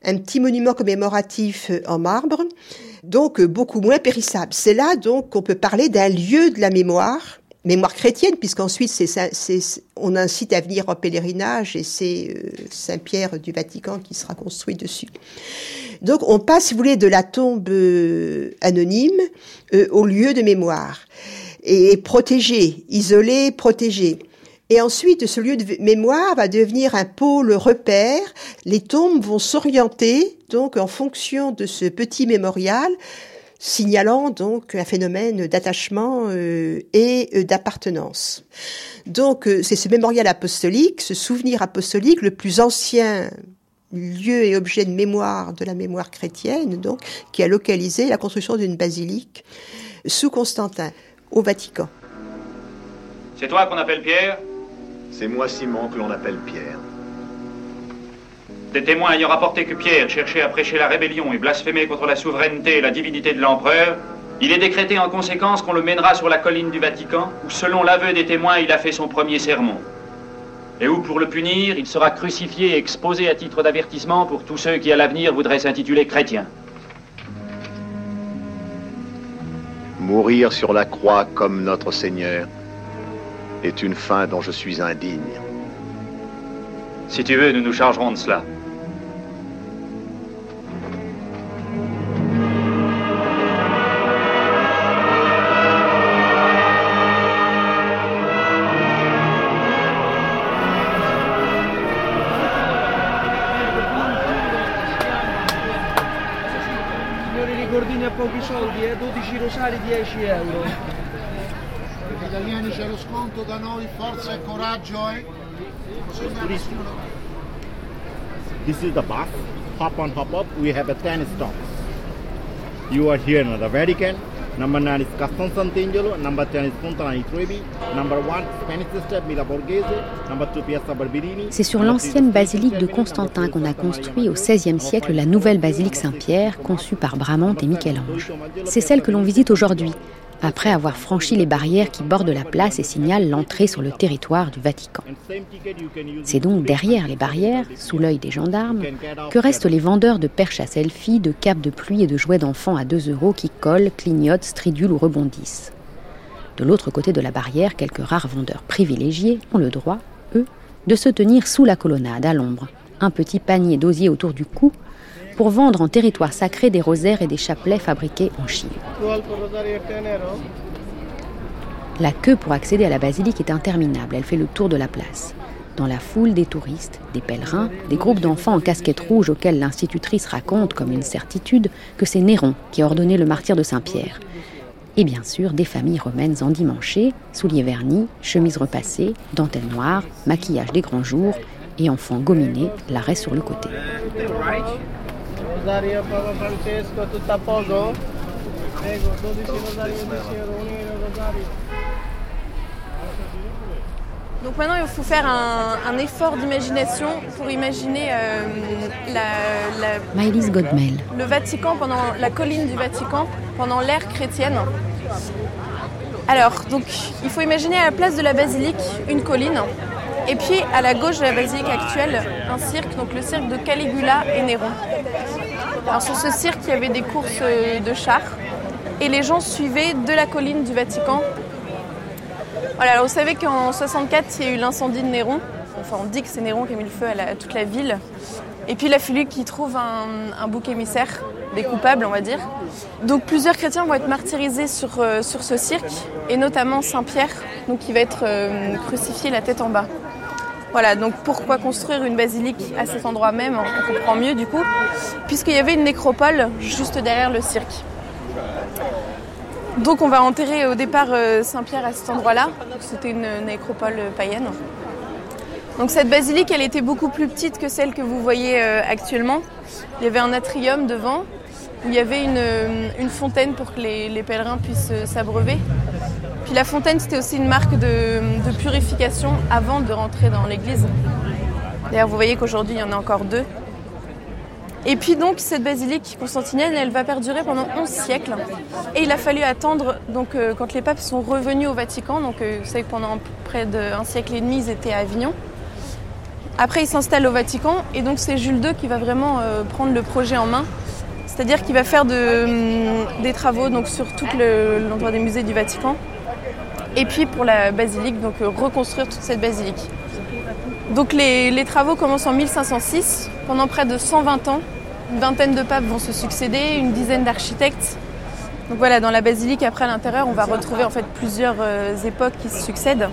un petit monument commémoratif en marbre, donc beaucoup moins périssable. C'est là donc qu'on peut parler d'un lieu de la mémoire, mémoire chrétienne, puisqu'ensuite on incite à venir en pèlerinage et c'est Saint-Pierre du Vatican qui sera construit dessus. Donc on passe, si vous voulez, de la tombe anonyme au lieu de mémoire et protégé, isolé, protégé. Et ensuite, ce lieu de mémoire va devenir un pôle repère. Les tombes vont s'orienter, donc, en fonction de ce petit mémorial, signalant donc un phénomène d'attachement euh, et euh, d'appartenance. Donc, euh, c'est ce mémorial apostolique, ce souvenir apostolique, le plus ancien lieu et objet de mémoire de la mémoire chrétienne, donc, qui a localisé la construction d'une basilique sous Constantin, au Vatican. C'est toi qu'on appelle Pierre? C'est moi Simon que l'on appelle Pierre. Des témoins ayant rapporté que Pierre cherchait à prêcher la rébellion et blasphémer contre la souveraineté et la divinité de l'empereur, il est décrété en conséquence qu'on le mènera sur la colline du Vatican, où selon l'aveu des témoins, il a fait son premier sermon. Et où, pour le punir, il sera crucifié et exposé à titre d'avertissement pour tous ceux qui, à l'avenir, voudraient s'intituler chrétiens. Mourir sur la croix comme notre Seigneur est une fin dont je suis indigne. Si tu veux, nous nous chargerons de cela. Signori ricordini a pochi soldi, eh? 12 rosari 10 euro. Italiani c'è lo sconto da noi, forza e coraggio eh? This is the bus. Hop on, hop up. We have a 10 stops. You are here in the Vatican. Number 9 is Caston Sant'Angelo. Number 10 is Fontana Trevi. Number 1, Spanish Sister, Mila Borghese. Number 2, Piazza Barberini. C'est sur l'ancienne basilique de Constantin qu'on a construit au XVIe siècle la nouvelle basilique Saint-Pierre, conçue par Bramante et Michel-Ange. C'est celle que l'on visite aujourd'hui, après avoir franchi les barrières qui bordent la place et signalent l'entrée sur le territoire du Vatican. C'est donc derrière les barrières, sous l'œil des gendarmes, que restent les vendeurs de perches à selfie, de capes de pluie et de jouets d'enfants à 2 euros qui collent, clignotent, stridulent ou rebondissent. De l'autre côté de la barrière, quelques rares vendeurs privilégiés ont le droit, eux, de se tenir sous la colonnade, à l'ombre, un petit panier d'osier autour du cou, pour vendre en territoire sacré des rosaires et des chapelets fabriqués en Chine. La queue pour accéder à la basilique est interminable, elle fait le tour de la place. Dans la foule des touristes, des pèlerins, des groupes d'enfants en casquette rouge auxquels l'institutrice raconte comme une certitude que c'est Néron qui a ordonné le martyr de Saint-Pierre. Et bien sûr, des familles romaines endimanchées, souliers vernis, chemises repassées, dentelles noires, maquillage des grands jours et enfants gominés, l'arrêt sur le côté. Rosario Papa Francesco, tutto a poco? Prego, 12 Rosario, 10 euro, 1 euro Rosario. Donc maintenant, il faut faire un, un effort d'imagination pour imaginer euh, la, la, Godmel. le Vatican pendant la colline du Vatican pendant l'ère chrétienne. Alors, donc, il faut imaginer à la place de la basilique une colline, et puis à la gauche de la basilique actuelle, un cirque, donc le cirque de Caligula et Néron. Alors sur ce cirque, il y avait des courses de chars, et les gens suivaient de la colline du Vatican voilà, alors vous savez qu'en 64, il y a eu l'incendie de Néron. Enfin, on dit que c'est Néron qui a mis le feu à, toute la ville. Et puis il a fallu qu'il trouve un, bouc émissaire, des coupables, on va dire. Donc plusieurs chrétiens vont être martyrisés sur, euh, sur ce cirque, et notamment Saint-Pierre, donc qui va être euh, crucifié la tête en bas. Voilà, donc pourquoi construire une basilique à cet endroit même On comprend mieux du coup, puisqu'il y avait une nécropole juste derrière le cirque. Donc on va enterrer au départ euh, Saint-Pierre à cet endroit-là. C'était une nécropole païenne. Donc cette basilique, elle était beaucoup plus petite que celle que vous voyez euh, actuellement. Il y avait un atrium devant, il y avait une, euh, fontaine pour que les, pèlerins puissent s'abreuver. Puis la fontaine, c'était aussi une marque de, purification avant de rentrer dans l'église. D'ailleurs, vous voyez qu'aujourd'hui, il y en a encore deux. Et puis donc cette basilique constantinienne, elle va perdurer pendant 11 siècles. Et il a fallu attendre donc euh, quand les papes sont revenus au Vatican, donc euh, vous savez que pendant près d'un siècle et demi ils étaient à Avignon. Après ils s'installent au Vatican et donc c'est Jules II qui va vraiment euh, prendre le projet en main. C'est-à-dire qu'il va faire hum, des travaux donc, sur tout le- l'endroit des musées du Vatican. Et puis pour la basilique, donc euh, reconstruire toute cette basilique. Donc les, travaux commencent en 1506. Pendant près de 120 ans, une vingtaine de papes vont se succéder, une dizaine d'architectes. Donc voilà, dans la basilique, après à l'intérieur, on va retrouver en fait plusieurs euh, époques qui se succèdent.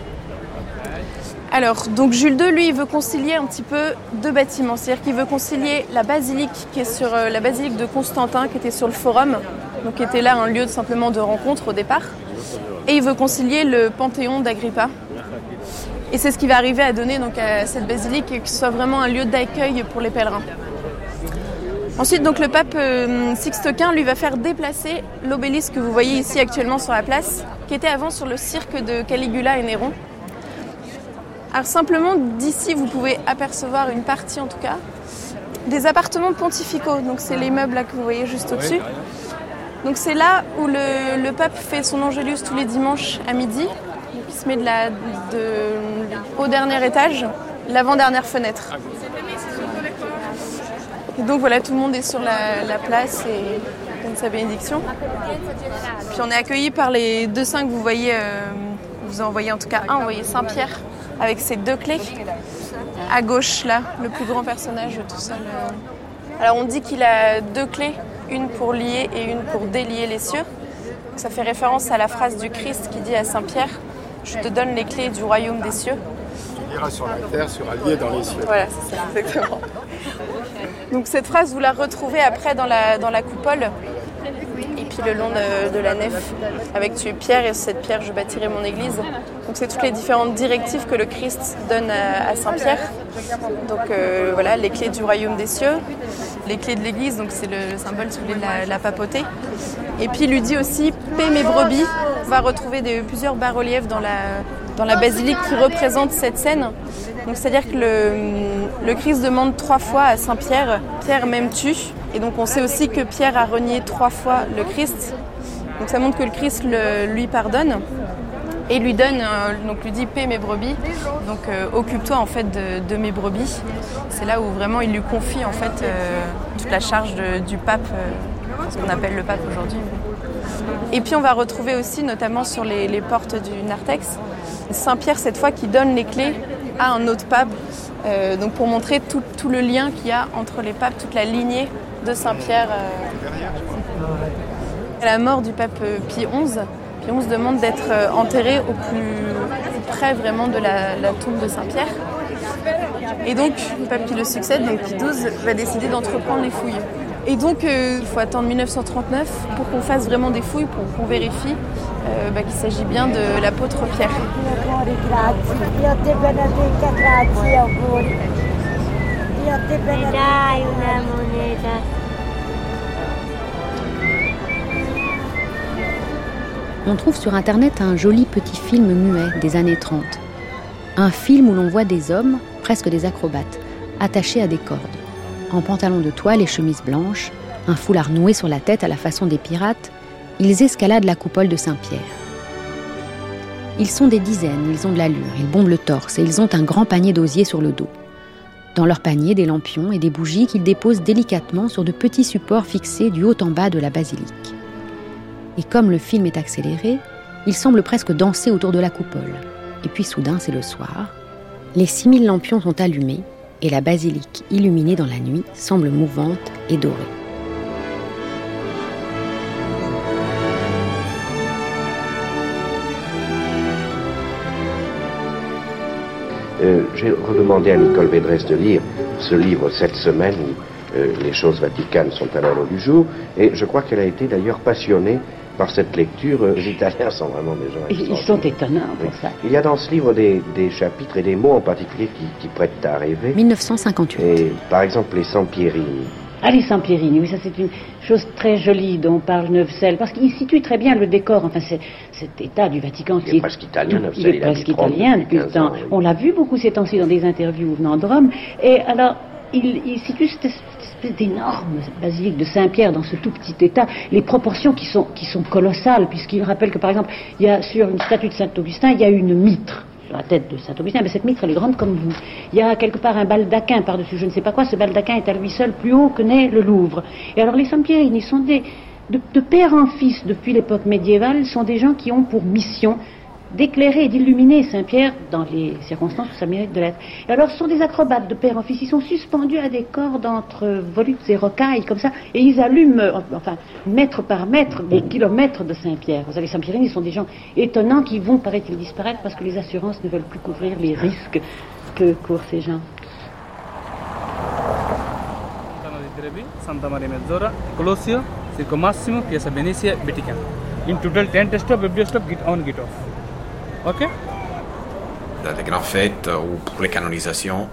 Alors, donc Jules II, lui, il veut concilier un petit peu deux bâtiments. C'est-à-dire qu'il veut concilier la basilique qui est sur euh, la basilique de Constantin, qui était sur le forum, donc qui était là un lieu de, simplement de rencontre au départ. Et il veut concilier le panthéon d'Agrippa. Et c'est ce qui va arriver à donner donc, à cette basilique que ce soit vraiment un lieu d'accueil pour les pèlerins. Ensuite, donc, le pape euh, Sixte Quint lui va faire déplacer l'obélisque que vous voyez ici actuellement sur la place, qui était avant sur le cirque de Caligula et Néron. Alors simplement d'ici, vous pouvez apercevoir une partie en tout cas des appartements pontificaux. Donc c'est les meubles là que vous voyez juste au-dessus. Donc c'est là où le, pape fait son angélus tous les dimanches à midi. Il se met au dernier étage, l'avant-dernière fenêtre. Et donc voilà, tout le monde est sur la, la place et donne sa bénédiction. Puis on est accueilli par les deux saints que vous voyez, euh, vous en voyez en tout cas un, vous voyez Saint-Pierre avec ses deux clés. À gauche là, le plus grand personnage tout seul. euh. Alors on dit qu'il a deux clés, une pour lier et une pour délier les cieux. Ça fait référence à la phrase du Christ qui dit à Saint-Pierre, je te donne les clés du royaume des cieux. Tu liras sur la terre, un lié dans les cieux. Voilà, c'est ça, exactement. Donc cette phrase, vous la retrouvez après dans la, dans la coupole. Et puis le long de, de la nef, avec tu es pierre et sur cette pierre je bâtirai mon église. Donc c'est toutes les différentes directives que le Christ donne à, à Saint-Pierre. Donc euh, voilà, les clés du royaume des cieux, les clés de l'église, donc c'est le symbole si vous voulez, de la, la papauté. Et puis il lui dit aussi paix mes brebis. On va retrouver des- plusieurs bas-reliefs dans la, dans la basilique qui représentent cette scène. Donc c'est-à-dire que le, le Christ demande trois fois à Saint Pierre, Pierre m'aimes-tu? Et donc on sait aussi que Pierre a renié trois fois le Christ. Donc ça montre que le Christ le- lui pardonne et lui donne, euh, donc lui dit paix mes brebis. Donc euh, occupe-toi en fait de, mes brebis. C'est là où vraiment il lui confie en fait euh, toute la charge du pape, ce qu'on appelle le pape aujourd'hui. Et puis on va retrouver aussi, notamment sur les, portes du narthex, Saint-Pierre cette fois qui donne les clés à un autre pape, donc pour montrer tout, tout le lien qu'il y a entre les papes, toute la lignée de Saint-Pierre. À la mort du pape Pie XI, Pie XI demande d'être euh, enterré au plus près vraiment de la, la tombe de Saint-Pierre. Et donc, le pape qui le succède, donc Pie XII, va décider d'entreprendre les fouilles. Et donc, euh, il faut attendre 1939 pour qu'on fasse vraiment des fouilles, pour qu'on vérifie euh, bah, qu'il s'agit bien de l'apôtre Pierre. On trouve sur Internet un joli petit film muet des années 30. Un film où l'on voit des hommes, presque des acrobates, attachés à des cordes. En pantalon de toile et chemise blanche, un foulard noué sur la tête à la façon des pirates, ils escaladent la coupole de Saint-Pierre. Ils sont des dizaines, ils ont de l'allure, ils bombent le torse et ils ont un grand panier d'osier sur le dos. Dans leur panier, des lampions et des bougies qu'ils déposent délicatement sur de petits supports fixés du haut en bas de la basilique. Et comme le film est accéléré, ils semblent presque danser autour de la coupole. Et puis soudain, c'est le soir. Les 6000 lampions sont allumés et la basilique, illuminée dans la nuit, semble mouvante et dorée. Euh, J'ai redemandé à Nicole Védresse de lire ce livre cette semaine où euh, les choses vaticanes sont à l'ordre du jour, et je crois qu'elle a été d'ailleurs passionnée par cette lecture. Euh, Les Italiens sont vraiment des gens Ils, sont étonnants pour ça. Il y a dans ce livre des, des chapitres et des mots en particulier qui, qui prêtent à rêver. 1958. Et, par exemple, les Sampierini. Ah, les Sampierini, oui, ça c'est une chose très jolie dont parle Neufsel, parce qu'il situe très bien le décor, enfin c'est cet état du Vatican qui est presque italien, il est presque 30 italien depuis le 15 temps. ans, oui. On l'a vu beaucoup ces temps-ci dans des interviews venant de Rome, et alors il, il situe cette, cette d'énorme basilique de Saint-Pierre dans ce tout petit état, les proportions qui sont, qui sont colossales, puisqu'il rappelle que par exemple, il y a sur une statue de Saint-Augustin, il y a une mitre sur la tête de Saint-Augustin, mais cette mitre, elle est grande comme vous. Il y a quelque part un baldaquin par-dessus, je ne sais pas quoi, ce baldaquin est à lui seul plus haut que n'est le Louvre. Et alors les Saint-Pierre, ils sont des, de, de père en fils depuis l'époque médiévale, sont des gens qui ont pour mission d'éclairer et d'illuminer Saint-Pierre dans les circonstances où ça mérite de l'être. Et alors, ce sont des acrobates de père en fils. Ils sont suspendus à des cordes entre volutes et rocailles, comme ça, et ils allument, enfin, mètre par mètre, des kilomètres de Saint-Pierre. Vous savez, Saint-Pierre, ils sont des gens étonnants qui vont, paraît-il, disparaître parce que les assurances ne veulent plus couvrir les risques que courent ces gens. Santa Maria Mezzora, Colossio, Circo Massimo, Piazza Venezia, Vatican. In total 10 test stop, every stop, get on, get off. Ok Dans les grandes fêtes ou pour les canonisations,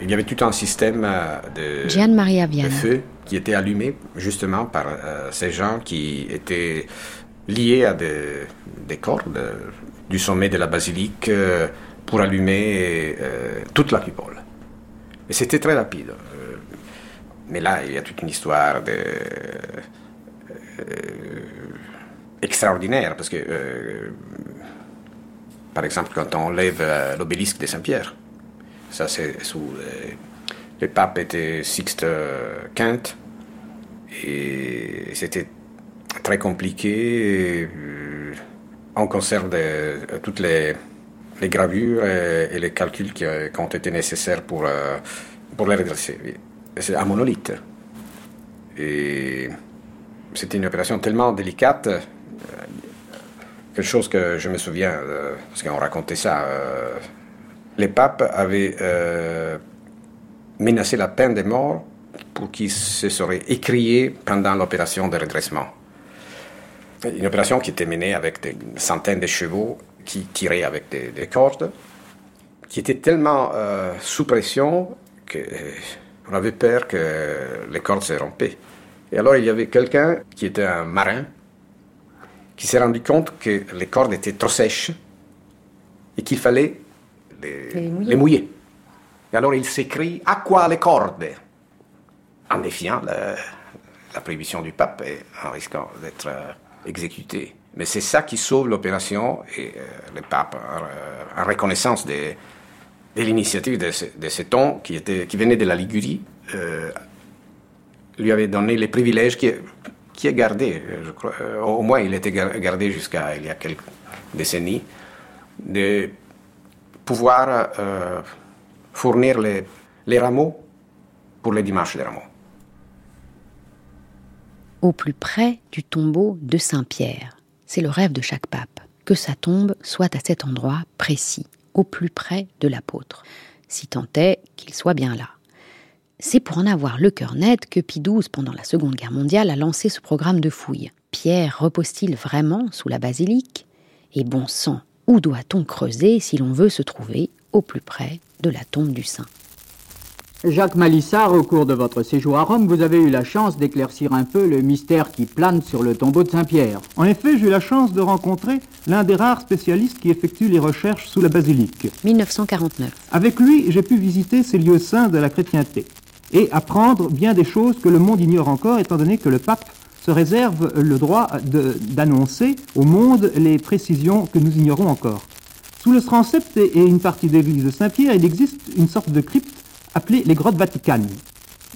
il y avait tout un système euh, de, Gian Maria de Viana. feu qui était allumé justement par euh, ces gens qui étaient liés à des, des cordes euh, du sommet de la basilique euh, pour allumer euh, toute la coupole. Et c'était très rapide. Euh, Mais là, il y a toute une histoire de, euh, extraordinaire parce que, euh, par exemple, quand on lève euh, l'obélisque de Saint-Pierre, ça c'est sous euh, le pape était Sixte V et c'était très compliqué. euh, On conserve de- toutes les, gravures et, les calculs qui, euh, ont été nécessaires pour, euh, pour les redresser. C'est un monolithe. Et c'était une opération tellement délicate, euh, quelque chose que je me souviens, euh, parce qu'on racontait ça. euh, les papes avaient euh, menacé la peine de mort pour qui se serait écrié pendant l'opération de redressement. Une opération qui était menée avec des centaines de chevaux qui tiraient avec des, des cordes, qui était tellement sous pression qu'on avait peur que les cordes se rompaient. Et alors il y avait quelqu'un qui était un marin qui s'est rendu compte que les cordes étaient trop sèches et qu'il fallait les, Les mouiller. les mouiller. Et alors il s'écrit À quoi les cordes? En défiant la, la prohibition du pape et en risquant d'être euh, exécuté. Mais c'est ça qui sauve l'opération et euh, le pape, en, en reconnaissance de, de l'initiative de, ce- de cet homme qui, était, qui venait de la Ligurie, euh, lui avait donné les privilèges qui, qui est gardé, euh, euh, au moins il était gar- gardé jusqu'à il y a quelques décennies, de pouvoir euh, fournir les, les rameaux pour les dimanches des rameaux. au plus près du tombeau de Saint-Pierre. C'est le rêve de chaque pape, que sa tombe soit à cet endroit précis, au plus près de l'apôtre, si tant est qu'il soit bien là. C'est pour en avoir le cœur net que Pie XII, pendant la Seconde Guerre mondiale, a lancé ce programme de fouilles. Pierre repose-t-il vraiment sous la basilique? Et bon sang, où doit-on creuser si l'on veut se trouver au plus près de la tombe du saint? Jacques Malissard, au cours de votre séjour à Rome, vous avez eu la chance d'éclaircir un peu le mystère qui plane sur le tombeau de Saint-Pierre. En effet, j'ai eu la chance de rencontrer l'un des rares spécialistes qui effectue les recherches sous la basilique. 1949. Avec lui, j'ai pu visiter ces lieux saints de la chrétienté et apprendre bien des choses que le monde ignore encore, étant donné que le pape se réserve le droit d'annoncer au monde les précisions que nous ignorons encore. Sous le transept et une partie de l'église de Saint-Pierre, il existe une sorte de crypte appelée les grottes vaticanes.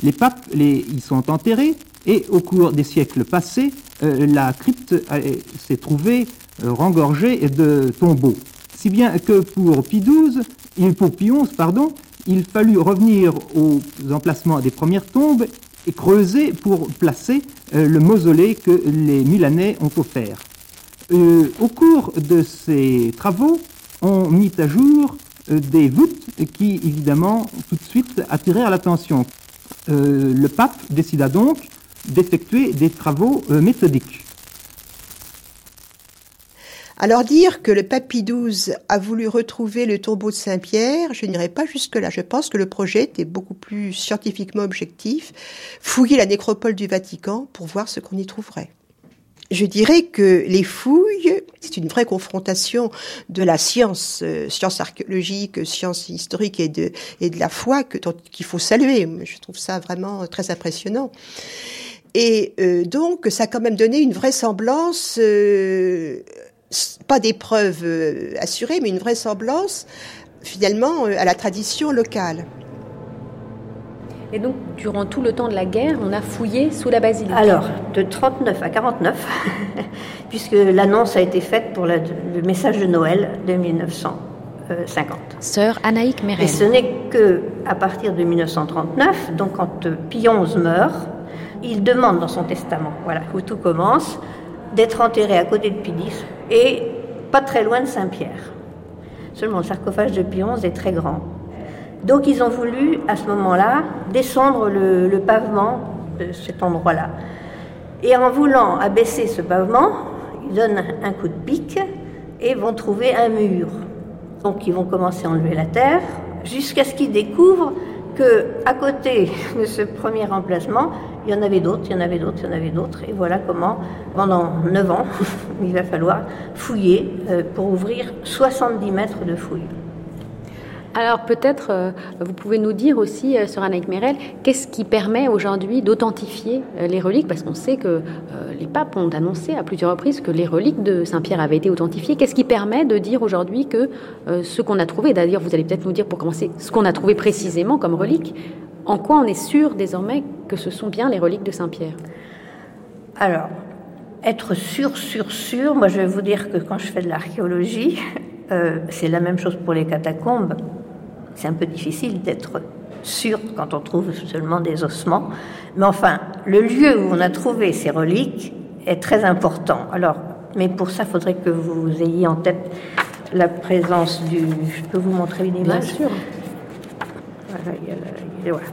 Les papes y sont enterrés et au cours des siècles passés, euh, la crypte euh, s'est trouvée euh, rengorgée de tombeaux. Si bien que pour Pie XII, pour Pie XI, pardon, il fallut revenir aux emplacements des premières tombes et creuser pour placer euh, le mausolée que les Milanais ont offert. Euh, au cours de ces travaux, on mit à jour euh, des voûtes qui, évidemment, tout de suite attirèrent l'attention. Le pape décida donc d'effectuer des travaux méthodiques. Alors dire que le Pie XII a voulu retrouver le tombeau de Saint-Pierre, je n'irai pas jusque-là. Je pense que le projet était beaucoup plus scientifiquement objectif. Fouiller la nécropole du Vatican pour voir ce qu'on y trouverait. Je dirais que les fouilles, c'est une vraie confrontation de la science, euh, science archéologique, science historique et de, la foi qu'il faut saluer. Je trouve ça vraiment très impressionnant. Et euh, donc, ça a quand même donné une vraisemblance, euh, pas des preuves euh, assurées, mais une vraisemblance finalement euh, à la tradition locale. Et donc, durant tout le temps de la guerre, on a fouillé sous la basilique Alors, de 39 à 49, puisque l'annonce a été faite pour le message de Noël de 1950. Sœur Anaïk Et Mérel. ce n'est que à partir de 1939, donc quand euh, Pie XI meurt, il demande dans son testament, voilà où tout commence, d'être enterré à côté de X et pas très loin de Saint-Pierre. Seulement le sarcophage de Pie est très grand. Donc ils ont voulu à ce moment-là descendre le, le pavement de cet endroit-là. Et en voulant abaisser ce pavement, ils donnent un coup de pic et vont trouver un mur. Donc ils vont commencer à enlever la terre jusqu'à ce qu'ils découvrent que à côté de ce premier emplacement, il y en avait d'autres, il y en avait d'autres, il y en avait d'autres. Et voilà comment, pendant 9 ans, il va falloir fouiller euh, pour ouvrir 70 mètres de fouilles. Alors peut-être, euh, vous pouvez nous dire aussi, euh, Sœur Anaïk Mérel, qu'est-ce qui permet aujourd'hui d'authentifier euh, les reliques? Parce qu'on sait que euh, les papes ont annoncé à plusieurs reprises que les reliques de Saint-Pierre avaient été authentifiées. Qu'est-ce qui permet de dire aujourd'hui que ce qu'on a trouvé, d'ailleurs vous allez peut-être nous dire pour commencer ce qu'on a trouvé précisément comme reliques, en quoi on est sûr désormais que ce sont bien les reliques de Saint-Pierre? Alors, être sûr, sûr, sûr, moi je vais vous dire que quand je fais de l'archéologie, c'est la même chose pour les catacombes. C'est un peu difficile d'être sûr quand on trouve seulement des ossements. Mais enfin, le lieu où on a trouvé ces reliques est très important. Alors, mais pour ça, il faudrait que vous ayez en tête la présence du... Je peux vous montrer une image? Sûr. Voilà, il y a la- voilà.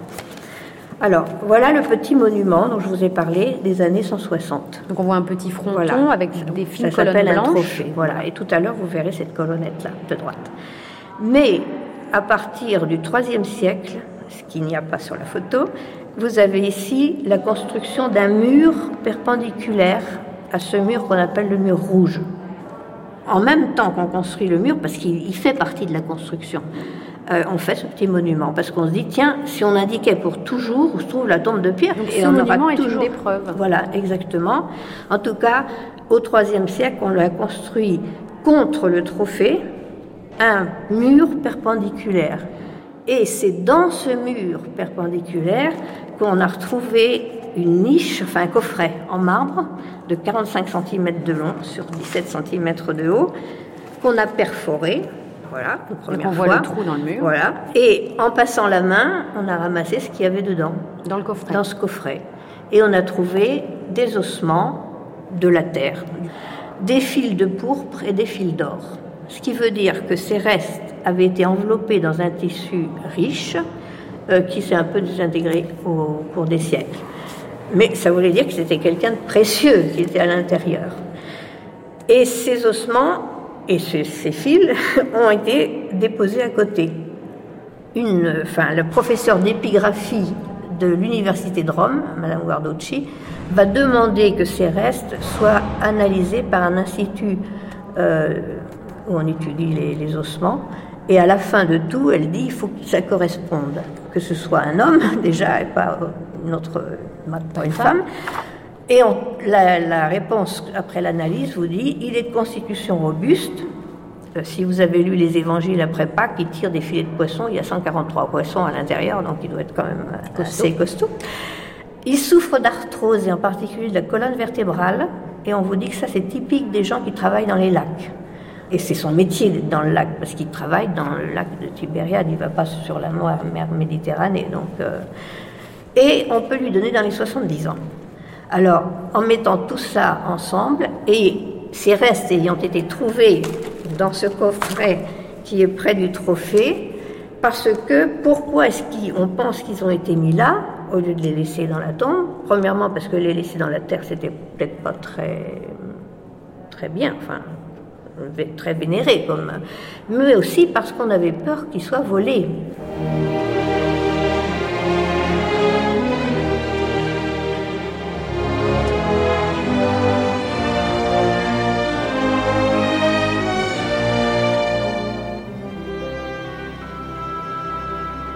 Alors, voilà le petit monument dont je vous ai parlé des années 160. Donc on voit un petit fronton avec des fines Ça colonnes s'appelle un blanches. trophée. Voilà. Et tout à l'heure, vous verrez cette colonnette-là, de droite. Mais à partir du IIIe siècle, ce qu'il n'y a pas sur la photo, vous avez ici la construction d'un mur perpendiculaire à ce mur qu'on appelle le mur rouge. En même temps qu'on construit le mur, parce qu'il il fait partie de la construction, euh, on fait ce petit monument parce qu'on se dit tiens, si on indiquait pour toujours où se trouve la tombe de Pierre, Donc et ce on aura monument est une toujours des preuves. Voilà, exactement. En tout cas, au IIIe siècle, on l'a construit contre le trophée, un mur perpendiculaire. Et c'est dans ce mur perpendiculaire qu'on a retrouvé une niche, enfin un coffret en marbre de 45 cm de long sur 17 cm de haut, qu'on a perforé. Voilà, une première on voit le trou dans le mur. Voilà. Et en passant la main, on a ramassé ce qu'il y avait dedans. Dans le coffret. Dans ce coffret. Et on a trouvé des ossements de la terre, des fils de pourpre et des fils d'or. Ce qui veut dire que ces restes avaient été enveloppés dans un tissu riche euh, qui s'est un peu désintégré au cours des siècles. Mais ça voulait dire que c'était quelqu'un de précieux qui était à l'intérieur. Et ces ossements et ces, fils ont été déposés à côté. Une, enfin, le professeur d'épigraphie de l'université de Rome, Madame Guarducci, va demander que ces restes soient analysés par un institut euh, où on étudie les, les ossements. Et à la fin de tout, elle dit il faut que ça corresponde, que ce soit un homme déjà et pas une autre, pas une femme. Et on- la, la réponse après l'analyse vous dit il est de constitution robuste. Euh, si vous avez lu les évangiles après Pâques, il tire des filets de poissons. Il y a 143 poissons à l'intérieur, donc il doit être quand même euh, assez costaud. Il souffre d'arthrose et en particulier de la colonne vertébrale. Et on vous dit que ça, c'est typique des gens qui travaillent dans les lacs. Et c'est son métier dans le lac, parce qu'il travaille dans le lac de Tibériade, il ne va pas sur la mer Méditerranée. Donc, euh, et on peut lui donner dans les 70 ans. Alors, en mettant tout ça ensemble, et ces restes ayant été trouvés dans ce coffret qui est près du trophée, parce que pourquoi est-ce qu'on pense qu'ils ont été mis là au lieu de les laisser dans la tombe? Premièrement, parce que les laisser dans la terre, c'était peut-être pas très, très bien, enfin, très vénéré, comme, mais aussi parce qu'on avait peur qu'il soit volé.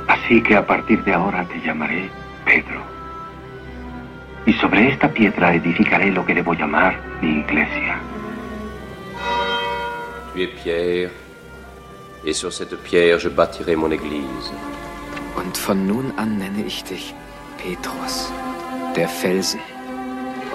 Así que a partir de ahora te llamaré Pedro. Y sobre esta piedra edificaré lo que debo llamar mi iglesia. Tu es Pierre, et sur cette pierre je bâtirai mon église. Und von nun an nenne ich dich Petrus, der Felsen.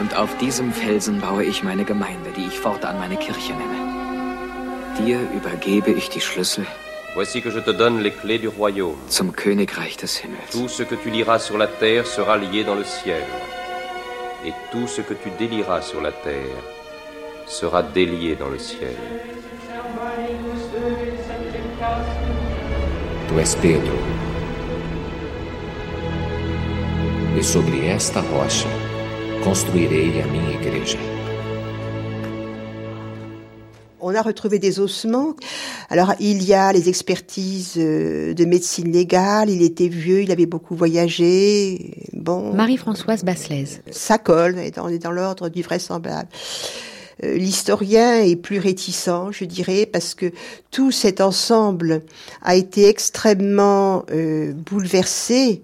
Und auf diesem Felsen baue ich meine Gemeinde, die ich fortan meine Kirche nenne. Dir übergebe ich die Schlüssel Voici que je te donne les clés du royaume. zum Königreich des Himmels. Tout ce que tu liras sur la terre sera lié dans le ciel. Et tout ce que tu délieras sur la terre sera délié dans le ciel. Tu és Pedro. E sobre esta rocha construirei a minha igreja. On a retrouvé des ossements. Alors, il y a les expertises euh, de médecine légale. Il était vieux, il avait beaucoup voyagé. Bon. Marie-Françoise Basselès. Ça colle, on est dans, on est dans l'ordre du vraisemblable. Euh, L'historien est plus réticent, je dirais, parce que tout cet ensemble a été extrêmement euh, bouleversé.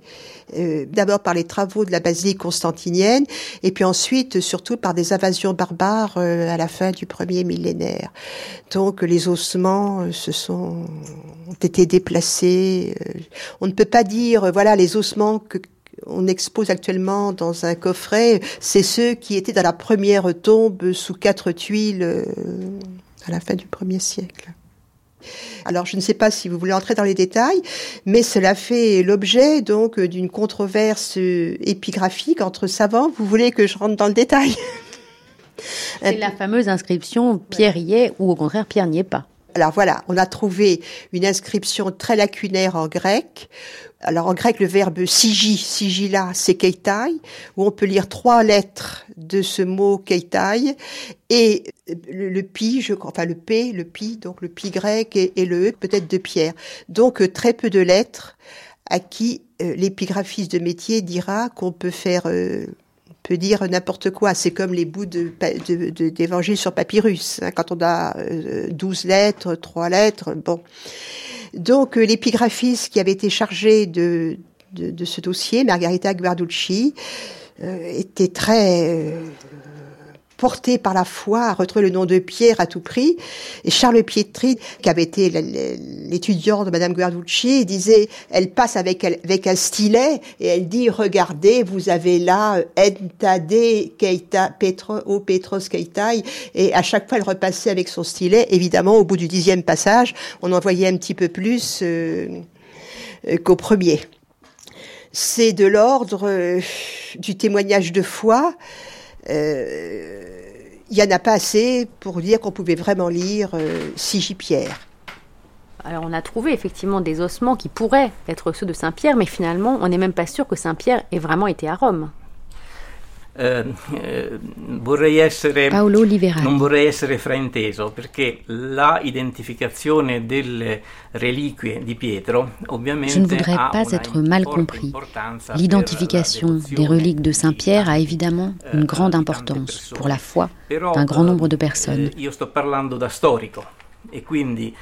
euh, D'abord par les travaux de la basilique constantinienne, et puis ensuite surtout par des invasions barbares euh, à la fin du premier millénaire. Donc les ossements euh, se sont ont été déplacés. euh, on ne peut pas dire voilà les ossements que on expose actuellement dans un coffret, c'est ceux qui étaient dans la première tombe sous quatre tuiles euh, à la fin du premier siècle. Alors, je ne sais pas si vous voulez entrer dans les détails, mais cela fait l'objet donc d'une controverse euh, épigraphique entre savants. Vous voulez que je rentre dans le détail? C'est la fameuse inscription Pierre y est ou au contraire Pierre n'y est pas. Alors voilà, on a trouvé une inscription très lacunaire en grec. Alors en grec, le verbe sigi, sigila, c'est keitai, où on peut lire trois lettres de ce mot keitai, et le, pi, je enfin le p, le pi, donc le pi grec et, et le e, peut-être de pierre. Donc euh, très peu de lettres à qui euh, l'épigraphiste de métier dira qu'on peut faire euh, peut dire n'importe quoi. C'est comme les bouts pa- de- d'évangile sur papyrus. hein, quand on a euh, 12 lettres, trois lettres, bon. Donc, euh, l'épigraphiste qui avait été chargé de, ce dossier, Margarita Guarducci, euh, était très euh, porté par la foi à retrouver le nom de Pierre à tout prix. Et Charles Pietri, qui avait été l'étudiant de Madame Guarducci, disait, elle passe avec, avec un stylet et elle dit, regardez, vous avez là euh, Entade Keita, Petro, o Petros Keitai. Et à chaque fois, elle repassait avec son stylet. Évidemment, au bout du dixième passage, on en voyait un petit peu plus euh, euh, qu'au premier. C'est de l'ordre du témoignage de foi. Euh, Il y en a pas assez pour dire qu'on pouvait vraiment lire euh, Sigipierre. Alors on a trouvé effectivement des ossements qui pourraient être ceux de Saint-Pierre, mais finalement on n'est même pas sûr que Saint-Pierre ait vraiment été à Rome. Eh, eh, vorrei essere, non vorrei essere frainteso perché la identificazione delle reliquie di Pietro ovviamente Je ne voudrais ha pas una être mal compris. importanza per L'identification des reliques de Saint-Pierre a évidemment une grande importance pour la foi d'un grand eh, nombre de personnes. eh, io sto parlando da storico e quindi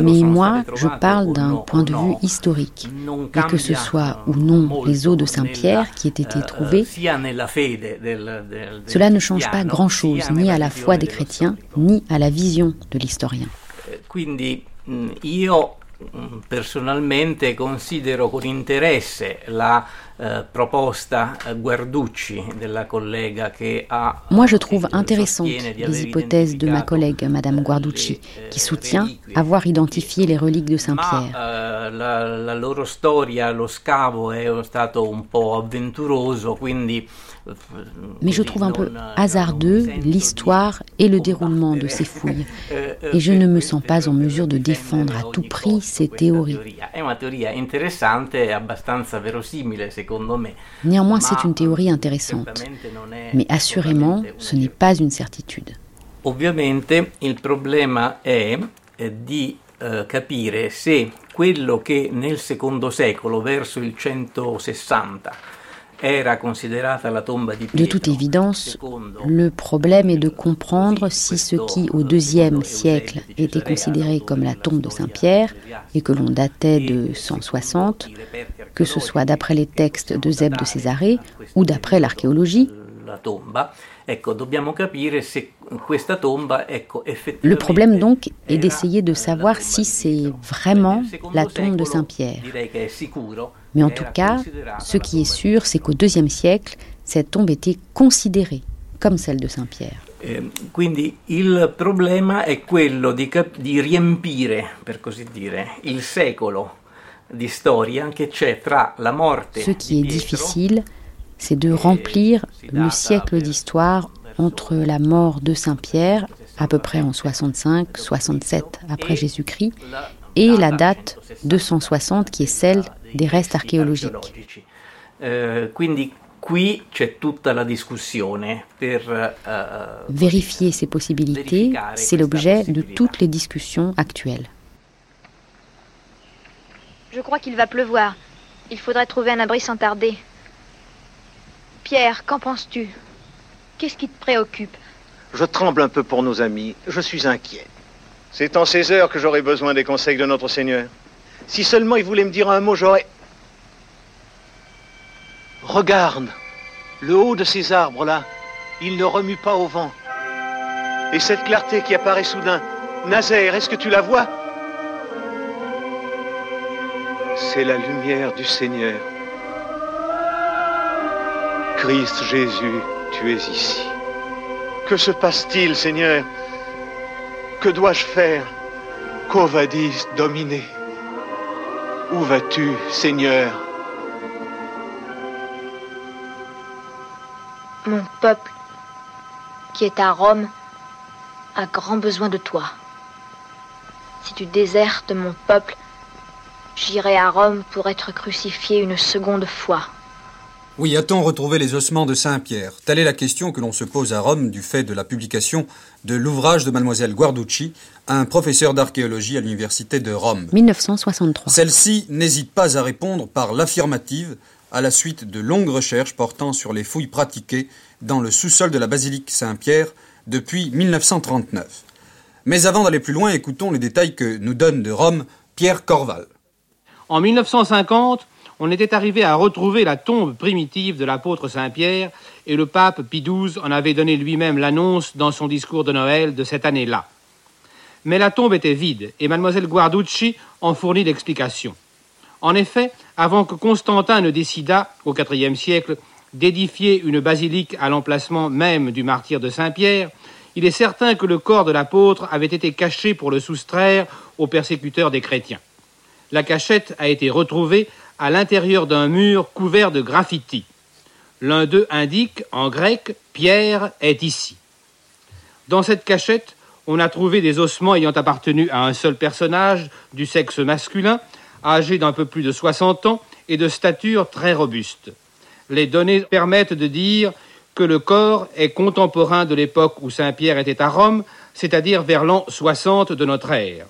Mais moi, je parle d'un point de vue historique. Et que ce soit ou non les os de Saint-Pierre qui aient été trouvés, cela ne change pas grand-chose ni à la foi des chrétiens, ni à la vision de l'historien. Eh, Quindi mh, io mh, personalmente considero con interesse la eh, proposta eh, Moi, je trouve intéressantes les hypothèses de ma collègue Madame Guarducci, qui soutient avoir identifié les reliques de Saint-Pierre. eh, la, la loro storia, lo scavo è stato un po' avventuroso, quindi eh, Mais je trouve un peu hasardeux l'histoire et le déroulement de ces fouilles. Et je ne me sens pas en mesure de défendre à tout prix ces théories. Néanmoins, c'est une théorie intéressante. Mais assurément, ce n'est pas une certitude. Ovviamente il problema è di eh, capire se quello che nel secondo secolo, verso il 160, De toute évidence, le problème est de comprendre si ce qui, au deuxième siècle, était considéré comme la tombe de Saint-Pierre et que l'on datait de 160, que ce soit d'après les textes de Zeb de Césarée ou d'après l'archéologie, le problème donc est d'essayer de savoir si c'est vraiment la tombe de Saint-Pierre. Mais en tout cas, ce qui est sûr, c'est qu'au IIe siècle, cette tombe était considérée comme celle de Saint-Pierre. Eh, quindi il problema è quello di, di riempire, per così dire, il secolo di storia che c'è tra la morte Ce qui est difficile, c'est de remplir le siècle d'histoire entre la mort de Saint-Pierre, à peu près en 65-67 après Jésus-Christ, et la date 260 qui est celle des restes archéologiques. Euh, euh, Vérifier ces possibilités, c'est l'objet de toutes les discussions actuelles. Je crois qu'il va pleuvoir. Il faudrait trouver un abri sans tarder. Pierre, qu'en penses-tu? Qu'est-ce qui te préoccupe? Je tremble un peu pour nos amis. Je suis inquiet. C'est en ces heures que j'aurais besoin des conseils de notre Seigneur. Si seulement il voulait me dire un mot, j'aurais... Regarde, le haut de ces arbres-là, il ne remue pas au vent. Et cette clarté qui apparaît soudain, Nazaire, est-ce que tu la vois? C'est la lumière du Seigneur. Christ Jésus, tu es ici. Que se passe-t-il, Seigneur? Que dois-je faire? Qu'ovadis dominer Où vas-tu, Seigneur? Mon peuple, qui est à Rome, a grand besoin de toi. Si tu désertes mon peuple, j'irai à Rome pour être crucifié une seconde fois. Oui, a-t-on retrouvé les ossements de Saint-Pierre? Telle est la question que l'on se pose à Rome du fait de la publication de l'ouvrage de mademoiselle Guarducci, un professeur d'archéologie à l'université de Rome. 1963. Celle-ci n'hésite pas à répondre par l'affirmative à la suite de longues recherches portant sur les fouilles pratiquées dans le sous-sol de la basilique Saint-Pierre depuis 1939. Mais avant d'aller plus loin, écoutons les détails que nous donne de Rome Pierre Corval. En 1950, on était arrivé à retrouver la tombe primitive de l'apôtre Saint-Pierre, et le pape Pie XII en avait donné lui-même l'annonce dans son discours de Noël de cette année-là. Mais la tombe était vide, et mademoiselle Guarducci en fournit l'explication. En effet, avant que Constantin ne décidât, au IVe siècle, d'édifier une basilique à l'emplacement même du martyr de Saint-Pierre, il est certain que le corps de l'apôtre avait été caché pour le soustraire aux persécuteurs des chrétiens. La cachette a été retrouvée à l'intérieur d'un mur couvert de graffitis. L'un d'eux indique, en grec, Pierre est ici. Dans cette cachette, on a trouvé des ossements ayant appartenu à un seul personnage du sexe masculin, âgé d'un peu plus de 60 ans et de stature très robuste. Les données permettent de dire que le corps est contemporain de l'époque où Saint Pierre était à Rome, c'est-à-dire vers l'an 60 de notre ère.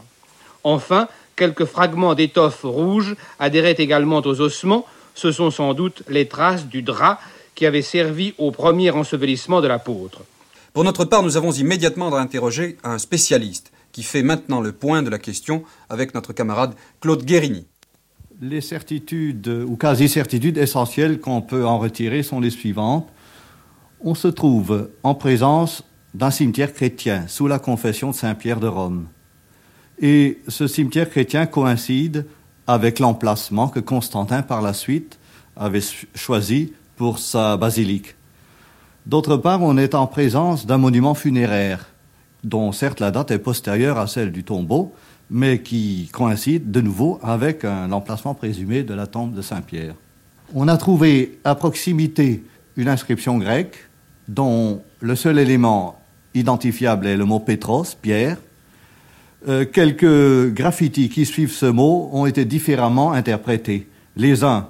Enfin, Quelques fragments d'étoffe rouge adhéraient également aux ossements. Ce sont sans doute les traces du drap qui avait servi au premier ensevelissement de l'apôtre. Pour notre part, nous avons immédiatement interrogé un spécialiste qui fait maintenant le point de la question avec notre camarade Claude Guérini. Les certitudes ou quasi-certitudes essentielles qu'on peut en retirer sont les suivantes. On se trouve en présence d'un cimetière chrétien sous la confession de Saint-Pierre de Rome. Et ce cimetière chrétien coïncide avec l'emplacement que Constantin par la suite avait choisi pour sa basilique. D'autre part, on est en présence d'un monument funéraire, dont certes la date est postérieure à celle du tombeau, mais qui coïncide de nouveau avec l'emplacement présumé de la tombe de Saint-Pierre. On a trouvé à proximité une inscription grecque dont le seul élément identifiable est le mot Pétros, Pierre, euh, quelques graffitis qui suivent ce mot ont été différemment interprétés. Les uns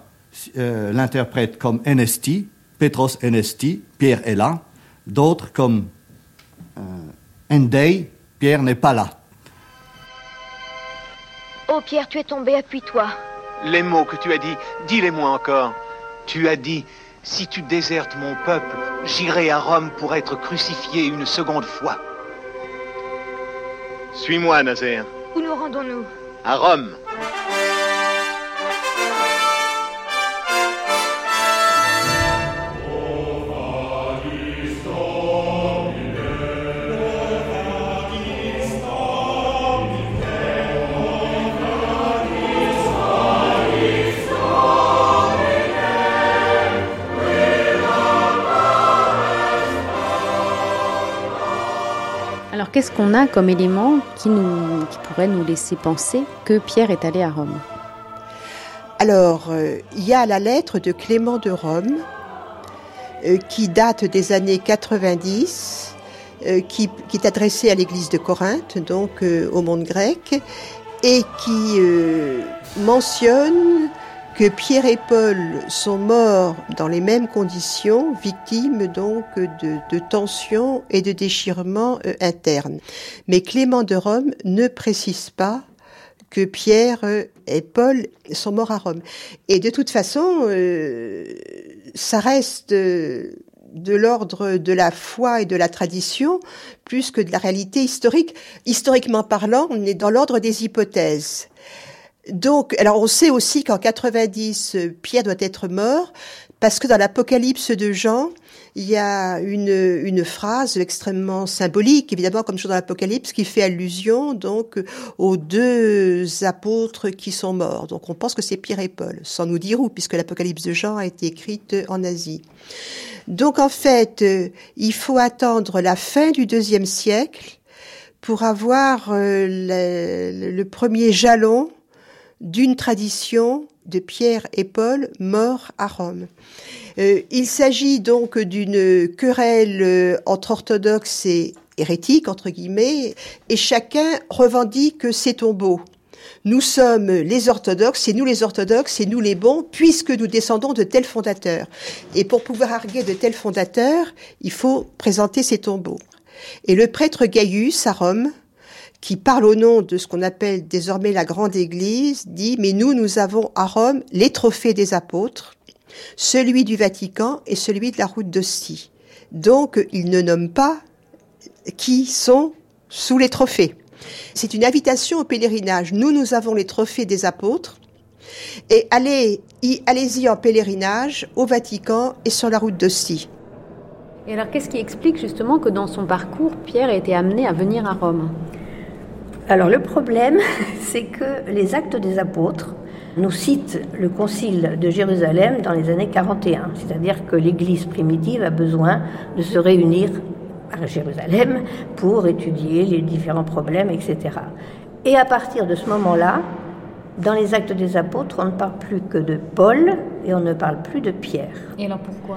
euh, l'interprètent comme NST, Petros NST, Pierre est là. D'autres comme euh, Endei, Pierre n'est pas là. Oh Pierre, tu es tombé, appuie-toi. Les mots que tu as dit, dis-les-moi encore. Tu as dit Si tu désertes mon peuple, j'irai à Rome pour être crucifié une seconde fois. Suis-moi, Nazaire. Où nous rendons-nous? À Rome. Qu'est-ce qu'on a comme élément qui, pourrait nous laisser penser que Pierre est allé à Rome? Alors, euh, il y a la lettre de Clément de Rome euh, qui date des années 90, euh, qui, est adressée à l'église de Corinthe, donc au monde grec, et qui mentionne que Pierre et Paul sont morts dans les mêmes conditions, victimes donc de, tensions et de déchirements euh, internes. Mais Clément de Rome ne précise pas que Pierre euh, et Paul sont morts à Rome. Et de toute façon, euh, ça reste de l'ordre de la foi et de la tradition plus que de la réalité historique. Historiquement parlant, on est dans l'ordre des hypothèses. Donc, alors on sait aussi qu'en 90, euh, Pierre doit être mort parce que dans l'Apocalypse de Jean, il y a une, une phrase extrêmement symbolique, évidemment, comme toujours dans l'Apocalypse, qui fait allusion donc aux deux apôtres qui sont morts. Donc on pense que c'est Pierre et Paul, sans nous dire où, puisque l'Apocalypse de Jean a été écrite en Asie. Donc en fait, euh, il faut attendre la fin du deuxième siècle pour avoir euh, le, le premier jalon d'une tradition de Pierre et Paul morts à Rome. Euh, il s'agit donc d'une querelle euh, entre orthodoxes et hérétiques, entre guillemets, et chacun revendique ses tombeaux. Nous sommes les orthodoxes, c'est nous les orthodoxes, c'est nous les bons, puisque nous descendons de tels fondateurs. Et pour pouvoir arguer de tels fondateurs, il faut présenter ces tombeaux. Et le prêtre Gaius à Rome, qui parle au nom de ce qu'on appelle désormais la grande église, dit, mais nous, nous avons à Rome les trophées des apôtres, celui du Vatican et celui de la route d'Ostie. Donc, il ne nomme pas qui sont sous les trophées. C'est une invitation au pèlerinage. Nous, nous avons les trophées des apôtres. Et allez, allez-y en pèlerinage au Vatican et sur la route d'Ostie. Et alors, qu'est-ce qui explique justement que dans son parcours, Pierre a été amené à venir à Rome? Alors, le problème, c'est que les actes des apôtres nous citent le concile de Jérusalem dans les années 41. C'est-à-dire que l'Église primitive a besoin de se réunir à Jérusalem pour étudier les différents problèmes, etc. Et à partir de ce moment-là, dans les actes des apôtres, on ne parle plus que de Paul et on ne parle plus de Pierre. Et alors pourquoi?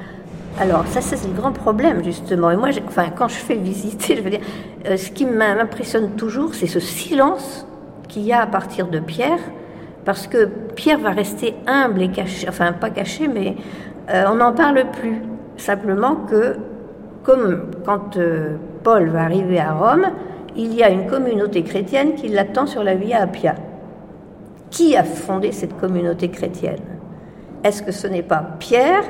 Alors ça, c'est le grand problème justement. Et moi, enfin, quand je fais visiter, je veux dire, euh, ce qui m'impressionne toujours, c'est ce silence qu'il y a à partir de Pierre, parce que Pierre va rester humble et caché, enfin pas caché, mais euh, on n'en parle plus. Simplement que comme quand euh, Paul va arriver à Rome, il y a une communauté chrétienne qui l'attend sur la Via Appia. Qui a fondé cette communauté chrétienne? Est-ce que ce n'est pas Pierre?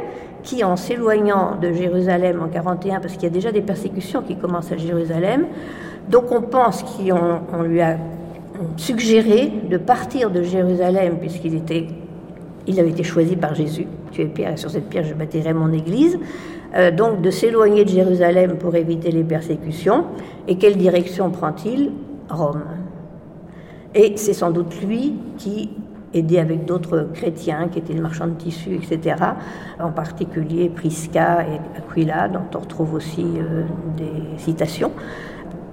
Qui, en s'éloignant de Jérusalem en 41, parce qu'il y a déjà des persécutions qui commencent à Jérusalem, donc on pense qu'on lui a suggéré de partir de Jérusalem, puisqu'il était, il avait été choisi par Jésus. Tu es pierre, sur cette pierre je bâtirai mon église. Euh, donc de s'éloigner de Jérusalem pour éviter les persécutions. Et quelle direction prend-il? Rome. Et c'est sans doute lui qui, aidé avec d'autres chrétiens qui étaient des marchands de tissus, etc., en particulier Prisca et Aquila, dont on retrouve aussi euh, des citations,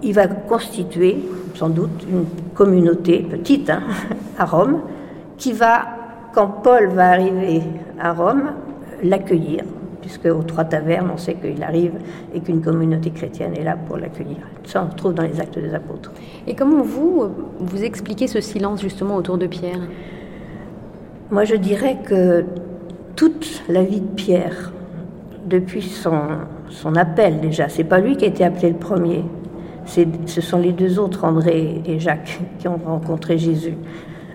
il va constituer sans doute une communauté petite hein, à Rome qui va, quand Paul va arriver à Rome, l'accueillir puisque aux Trois Tavernes, on sait qu'il arrive et qu'une communauté chrétienne est là pour l'accueillir. Ça, on retrouve dans les actes des apôtres. Et comment vous, vous expliquez ce silence justement autour de Pierre? Moi, je dirais que toute la vie de Pierre, depuis son, son appel déjà, c'est pas lui qui a été appelé le premier, ce sont les deux autres, André et Jacques, qui ont rencontré Jésus,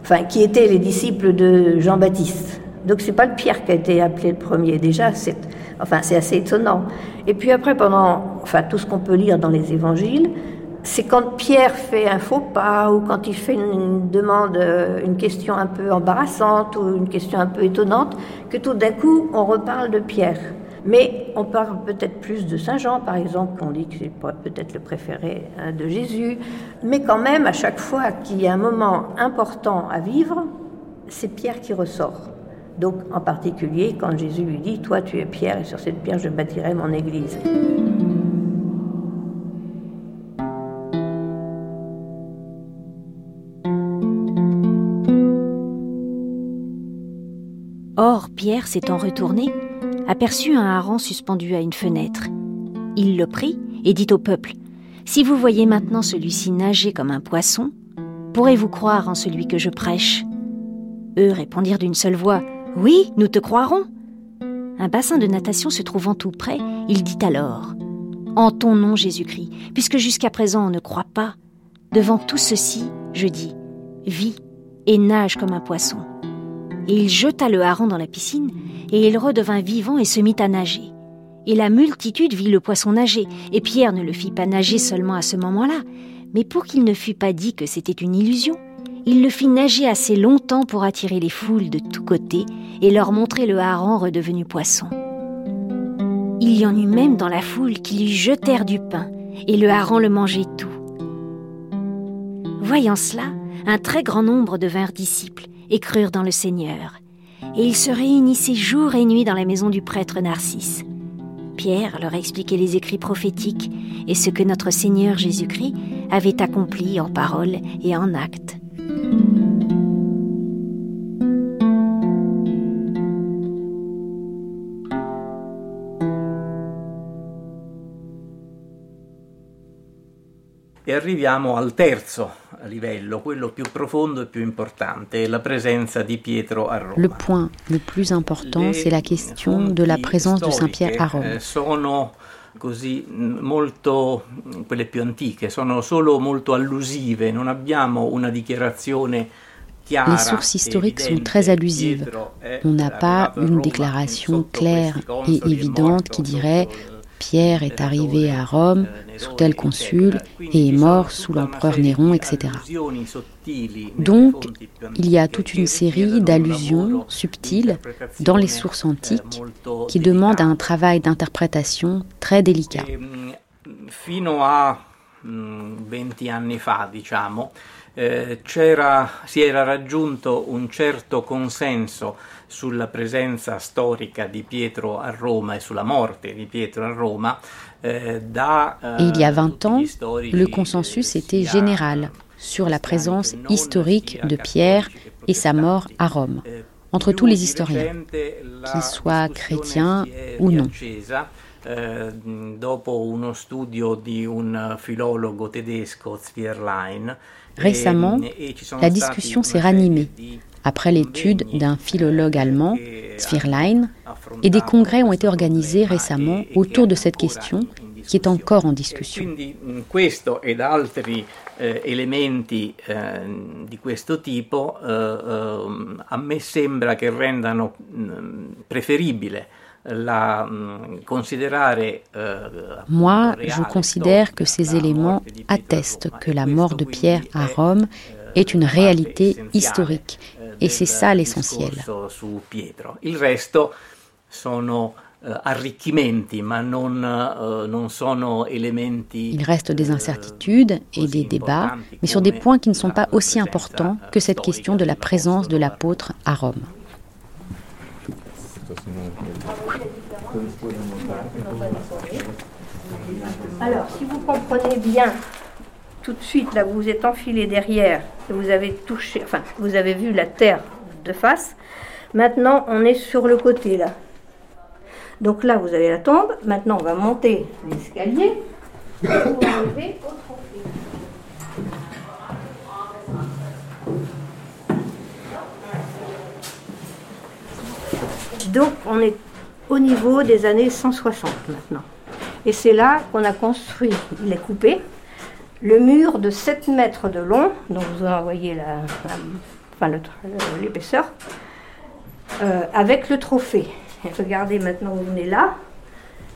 enfin, qui étaient les disciples de Jean-Baptiste. Donc c'est pas le Pierre qui a été appelé le premier. Déjà, c'est enfin assez étonnant. Et puis après, pendant enfin tout ce qu'on peut lire dans les évangiles, c'est quand Pierre fait un faux pas ou quand il fait une, demande, euh, une question un peu embarrassante ou une question un peu étonnante, que tout d'un coup on reparle de Pierre. Mais on parle peut-être plus de Saint Jean, par exemple, on dit que c'est peut-être le préféré hein, de Jésus. Mais quand même, à chaque fois qu'il y a un moment important à vivre, c'est Pierre qui ressort. Donc en particulier quand Jésus lui dit, toi tu es Pierre et sur cette pierre je bâtirai mon église. Or, Pierre, s'étant retourné, aperçut un hareng suspendu à une fenêtre. Il le prit et dit au peuple Si vous voyez maintenant celui-ci nager comme un poisson, pourrez-vous croire en celui que je prêche? Eux répondirent d'une seule voix oui, nous te croirons. Un bassin de natation se trouvant tout près, il dit alors En ton nom, Jésus-Christ, puisque jusqu'à présent on ne croit pas, devant tout ceci, je dis Vis et nage comme un poisson. Il jeta le hareng dans la piscine, et il redevint vivant et se mit à nager. Et la multitude vit le poisson nager, et Pierre ne le fit pas nager seulement à ce moment-là, mais pour qu'il ne fût pas dit que c'était une illusion, il le fit nager assez longtemps pour attirer les foules de tous côtés et leur montrer le hareng redevenu poisson. Il y en eut même dans la foule qui lui jetèrent du pain, et le hareng le mangeait tout. Voyant cela, un très grand nombre devinrent disciples et crurent dans le Seigneur. Et ils se réunissaient jour et nuit dans la maison du prêtre Narcisse. Pierre leur expliquait les écrits prophétiques et ce que notre Seigneur Jésus-Christ avait accompli en parole et en acte. E arriviamo al terzo livello, quello più profondo e più importante, la presenza di Pietro a Roma. Le point le plus important, c'est la question de la présence de Saint Pierre à Rome. Eh, sono così molto quelle più antiche, sono solo molto allusive, non abbiamo una dichiarazione Les sources historiques sont très allusives. On n'a pas une déclaration claire et évidente qui dirait Pierre est arrivé à Rome sous tel consul et est mort sous l'empereur Néron, etc. Donc, il y a toute une série d'allusions subtiles dans les sources antiques qui demandent un travail d'interprétation très délicat. Fino a 20 anni fa, eh, si era un certo consenso sulla presenza storica di Pietro a Roma e sulla morte di Pietro a Roma. Eh, da, eh, il y a 20 ans, le consensus était général sur la présence historique de Pierre et sa mort à Rome, entre tous les historiens, qu'ils soient chrétiens ou non. Eh, Récemment, la discussion s'est ranimée après l'étude d'un philologue allemand, Zwirlein, et des congrès ont été organisés récemment autour de cette question qui est encore en discussion. Questo ed altri eh, elementi eh, di questo tipo eh, a me sembra che rendano preferibile la, considérare, Moi, je considère que ces éléments attestent que la mort de Pierre à Rome est une réalité historique. Et c'est ça l'essentiel. Il resto sono arricchimenti, ma non, non sono elementi. Il reste des incertitudes et des débats, mais sur des points qui ne sont pas aussi importants que cette question de la présence de l'apôtre à Rome. Alors, si vous comprenez bien, tout de suite, là, vous vous êtes enfilé derrière et vous avez touché, enfin, vous avez vu la terre de face. Maintenant, on est sur le côté, là. Donc là, vous avez la tombe. Maintenant, on va monter l'escalier. Donc, on est au niveau des années 160 maintenant. Et c'est là qu'on a construit, il est coupé, le mur de 7 mètres de long, dont vous voyez la, enfin l'épaisseur, euh, avec le trophée. regardez maintenant, vous venez là,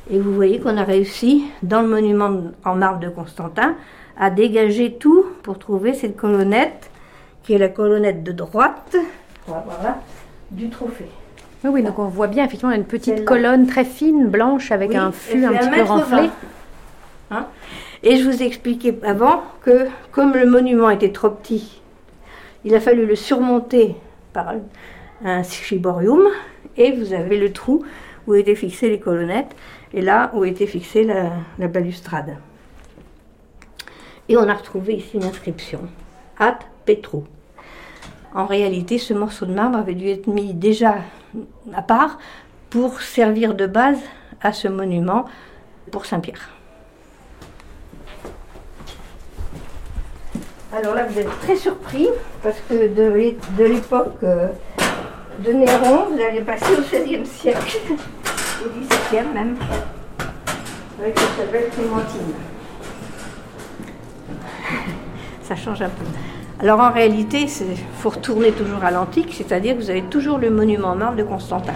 et vous voyez qu'on a réussi, dans le monument en marbre de Constantin, à dégager tout pour trouver cette colonnette, qui est la colonnette de droite, voilà, du trophée. Oui, oui, donc on voit bien effectivement une petite colonne très fine, blanche, avec un fût un petit peu renflé. Hein et je vous ai expliqué avant que comme le monument était trop petit, il a fallu le surmonter par un chiborium et vous avez le trou où étaient fixées les colonnettes et là où était fixée la, balustrade. Et on a retrouvé ici une inscription At Petro. En réalité, ce morceau de marbre avait dû être mis déjà à part pour servir de base à ce monument pour Saint-Pierre. Alors là, vous êtes très surpris parce que de l'époque euh, de Néron, vous allez passer au XVIe siècle, au XVIIe même, avec cette belle Clémentine. Ça change un peu. Alors en réalité, il faut retourner toujours à l'antique, c'est-à-dire que vous avez toujours le monument marbre de Constantin.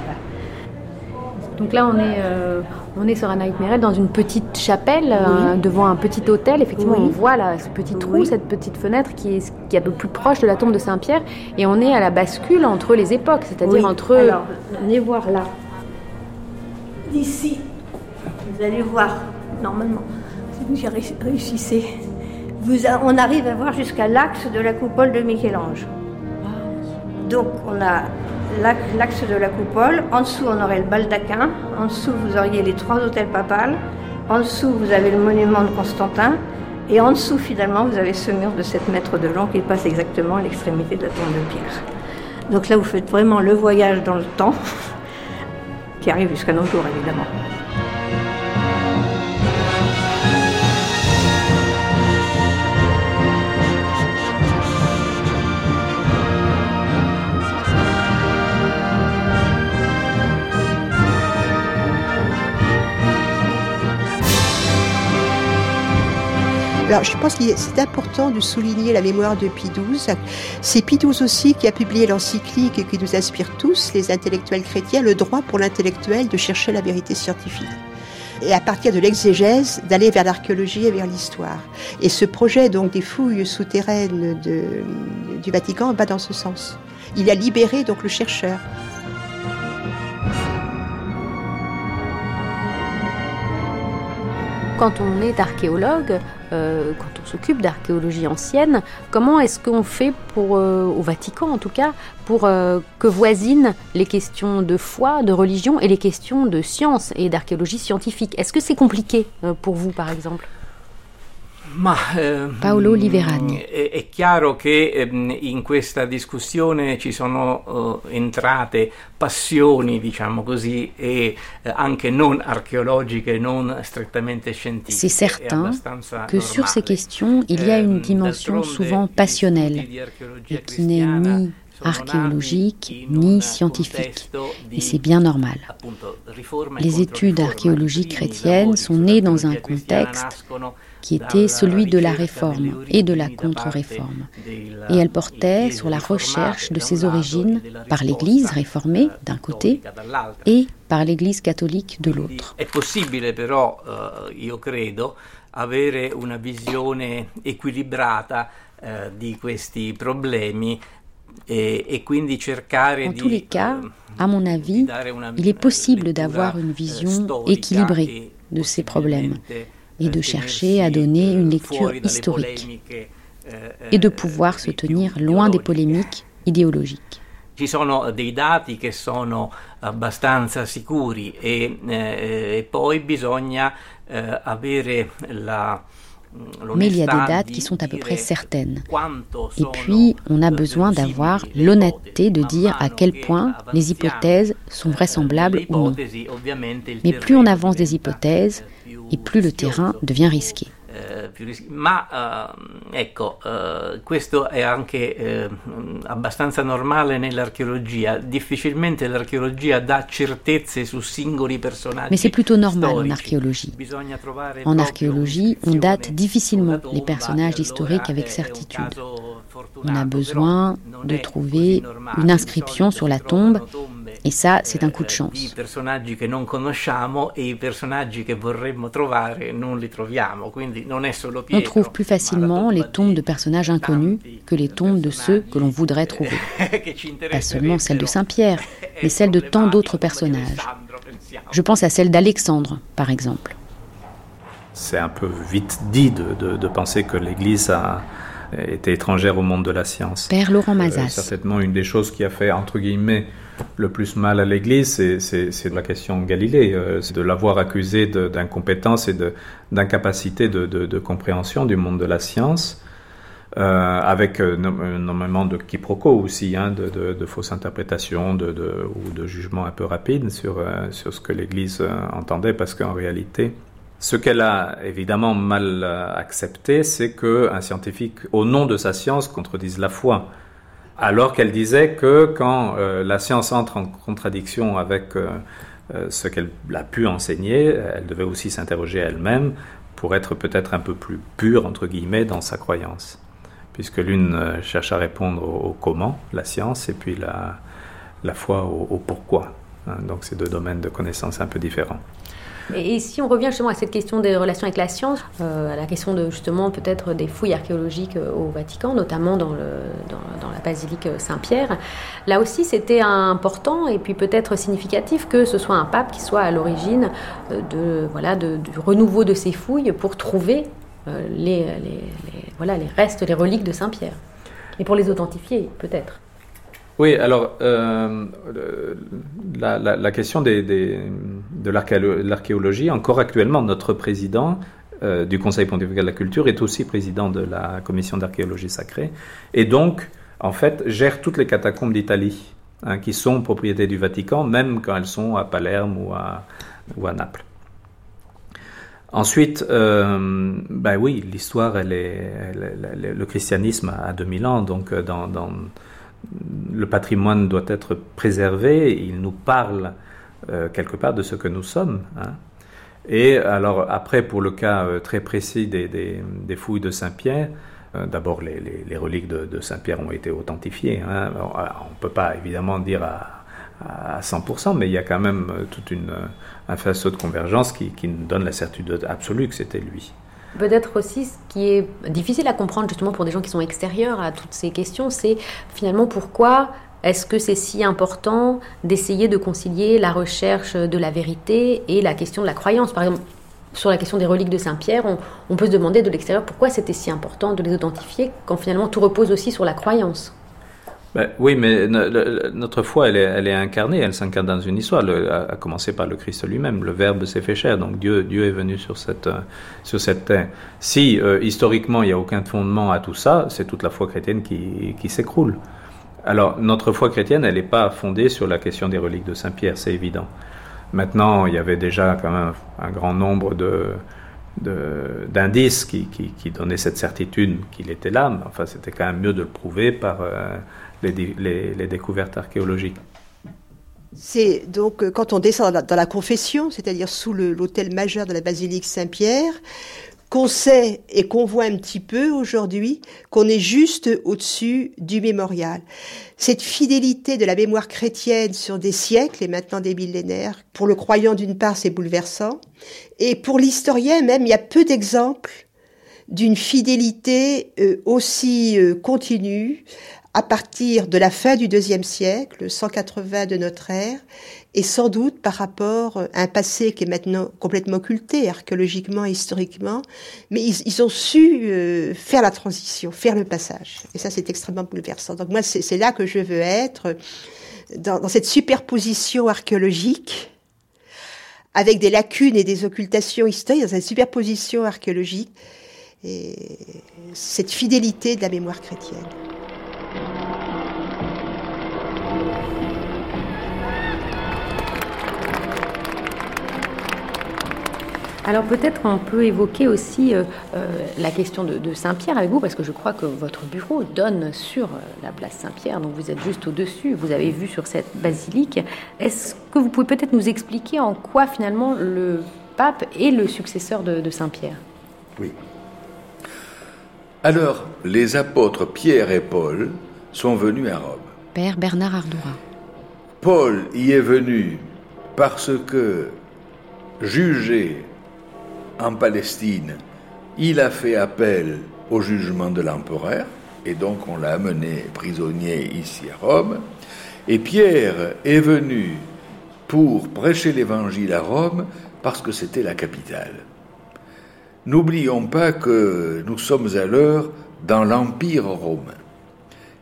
Donc là, on est, euh, on est sur un Merel dans une petite chapelle, euh, devant un petit hôtel. Effectivement, on voit là ce petit trou, cette petite fenêtre qui est, qui est un peu plus proche de la tombe de Saint-Pierre. Et on est à la bascule entre les époques, c'est-à-dire entre. Alors, venez voir là. D'ici, vous allez voir, normalement, si vous y réussissez, vous on arrive à voir jusqu'à l'axe de la coupole de Michel-Ange. Donc, on a l'axe de la coupole. En dessous, on aurait le baldaquin. En dessous, vous auriez les trois hôtels papales. En dessous, vous avez le monument de Constantin. Et en dessous, finalement, vous avez ce mur de 7 mètres de long qui passe exactement à l'extrémité de la tombe de pierre. Donc là, vous faites vraiment le voyage dans le temps, qui arrive jusqu'à nos jours, évidemment. Alors, je pense que c'est important de souligner la mémoire de Pie XII. C'est Pie XII aussi qui a publié l'encyclique qui nous inspire tous, les intellectuels chrétiens, le droit pour l'intellectuel de chercher la vérité scientifique et à partir de l'exégèse d'aller vers l'archéologie et vers l'histoire. Et ce projet donc des fouilles souterraines du Vatican va dans ce sens. Il a libéré donc le chercheur. Quand on est archéologue, euh, quand on s'occupe d'archéologie ancienne, comment est-ce qu'on fait pour, euh, au Vatican en tout cas, pour euh, que voisinent les questions de foi, de religion et les questions de science et d'archéologie scientifique? Est-ce que c'est compliqué pour vous par exemple? Ma, eh, Paolo Liverani. È, è, chiaro che eh, in questa discussione ci sono eh, entrate passioni, diciamo così, e eh, anche non archéologique, non strettamente scientifiche. C'est certain que sur ces questions, il y a une dimension souvent passionnelle et qui n'est ni archéologique ni scientifique. Et c'est bien normal. Les études archéologiques chrétiennes sont nées dans un contexte qui était celui de la réforme et de la contre-réforme. Et elle portait sur la recherche de ses origines par l'Église réformée d'un côté et par l'Église catholique de l'autre. È possibile però, uh, io credo, avere una visione equilibrata uh, di questi problemi e, e en tous les cas, à mon avis, il est possible d'avoir une vision équilibrée de ces problèmes et de chercher à donner une lecture historique et de pouvoir se tenir loin des polémiques idéologiques. Ci sono dei dati che sono abbastanza sicuri e, eh, poi bisogna eh, avere la mais il y a des dates qui sont à peu près certaines. Et puis, on a besoin d'avoir l'honnêteté de dire à quel point les hypothèses sont vraisemblables ou non. Mais plus on avance des hypothèses, et plus le terrain devient risqué. Ma ecco, questo è anche abbastanza normale nell'archeologia. Difficilmente l'archeologia dà certezze su singoli personaggi. Mais c'est plutôt normal en archéologie. En archéologie, on date difficilement les personnages historiques avec certitude. On a besoin de trouver une inscription sur la tombe Et ça, c'est un coup de chance. e On trouve plus facilement les tombes de personnages inconnus que les tombes de ceux que l'on voudrait trouver. Pas seulement celle de Saint-Pierre, mais celle de tant d'autres personnages. Je pense à celle d'Alexandre, par exemple. C'est un peu vite dit de, de- de penser que l'Église a été étrangère au monde de la science. Père Laurent Mazas. certainement une des choses qui a fait, entre guillemets, le plus mal à l'Église, c'est- la question Galilée. euh, C'est de l'avoir accusé d'incompétence et d'incapacité de, compréhension du monde de la science. euh, avec euh, énormément de quiproquos aussi, hein, de, fausses interprétations ou de jugements un peu rapides sur, euh, sur ce que l'Église euh, entendait, parce qu'en réalité, ce qu'elle a évidemment mal euh, accepté, c'est qu'un scientifique, au nom de sa science, contredise la foi. Alors qu'elle disait que quand euh, la science entre en contradiction avec euh, euh, ce qu'elle a pu enseigner, elle devait aussi s'interroger elle-même pour être peut-être un peu plus pure, entre guillemets, dans sa croyance. Puisque l'une cherche à répondre au, comment, la science, et puis la, foi au, au pourquoi. hein. donc c'est deux domaines de connaissances un peu différents. Et, si on revient justement à cette question des relations avec la science, euh, à la question de justement peut-être des fouilles archéologiques euh, au Vatican, notamment dans, la basilique Saint-Pierre, là aussi c'était important et puis peut-être significatif que ce soit un pape qui soit à l'origine euh, de, voilà, de- du renouveau de ces fouilles pour trouver euh, les- voilà, les restes, les reliques de Saint-Pierre. Et pour les authentifier peut-être. Oui, alors euh, la, question de l'archéolo- l'archéologie, encore actuellement, notre président euh, du Conseil pontifical de la culture est aussi président de la commission d'archéologie sacrée, et donc, en fait, gère toutes les catacombes d'Italie, hein, qui sont propriété du Vatican, même quand elles sont à Palerme ou à, Naples. Ensuite, euh, ben oui, l'histoire, le christianisme a 2000 ans, donc dans- le patrimoine doit être préservé. Il nous parle euh, quelque part de ce que nous sommes. hein. Et alors après, pour le cas euh, très précis des, fouilles de Saint-Pierre, euh, d'abord les, reliques de, Saint-Pierre ont été authentifiées. hein. Alors, On ne peut pas évidemment dire à, à 100%, mais il y a quand même toute une, un faisceau de convergence qui, qui nous donne la certitude absolue que c'était lui. Peut-être aussi ce qui est difficile à comprendre justement pour des gens qui sont extérieurs à toutes ces questions, c'est finalement pourquoi est-ce que c'est si important d'essayer de concilier la recherche de la vérité et la question de la croyance? Par exemple, sur la question des reliques de Saint-Pierre, on, on peut se demander de l'extérieur pourquoi c'était si important de les authentifier quand finalement tout repose aussi sur la croyance. Ben, oui, mais notre foi, elle est, incarnée, elle s'incarne dans une histoire, le- à, commencer par le Christ lui-même. Le Verbe s'est fait chair, donc Dieu, Dieu est venu sur cette, euh, sur cette terre. Si euh, historiquement il n'y a aucun fondement à tout ça, c'est toute la foi chrétienne qui, qui s'écroule. Alors, notre foi chrétienne, elle n'est pas fondée sur la question des reliques de Saint-Pierre, c'est évident. Maintenant, il y avait déjà quand même un grand nombre de, d'indices qui, qui, qui donnaient cette certitude qu'il était là. Mais enfin, c'était quand même mieux de le prouver par euh, les, découvertes archéologiques. C'est donc euh, quand on descend dans la, confession, c'est-à-dire sous l'autel majeur de la basilique Saint-Pierre, qu'on sait et qu'on voit un petit peu aujourd'hui qu'on est juste au-dessus du mémorial. Cette fidélité de la mémoire chrétienne sur des siècles et maintenant des millénaires, pour le croyant d'une part c'est bouleversant, et pour l'historien même il y a peu d'exemples d'une fidélité euh, aussi euh, continue à partir de la fin du deuxième siècle, 180 de notre ère, et sans doute par rapport à un passé qui est maintenant complètement occulté archéologiquement, historiquement, mais ils, ils ont su euh, faire la transition, faire le passage. Et ça, c'est extrêmement bouleversant. Donc moi, c'est là que je veux être, dans, dans cette superposition archéologique, avec des lacunes et des occultations historiques, dans cette superposition archéologique, et cette fidélité de la mémoire chrétienne. Alors peut-être on peut évoquer aussi euh, euh, la question de, de Saint-Pierre avec vous, parce que je crois que votre bureau donne sur euh, la place Saint-Pierre, donc vous êtes juste au-dessus, vous avez vu sur cette basilique. Est-ce que vous pouvez peut-être nous expliquer en quoi finalement le pape est le successeur de, de Saint-Pierre? Oui. Alors, les apôtres Pierre et Paul sont venus à Rome. Père Bernard Ardoura. Paul y est venu parce que, jugé en Palestine, il a fait appel au jugement de l'empereur, et donc on l'a amené prisonnier ici à Rome. Et Pierre est venu pour prêcher l'évangile à Rome parce que c'était la capitale. N'oublions pas que nous sommes à l'heure dans l'Empire romain.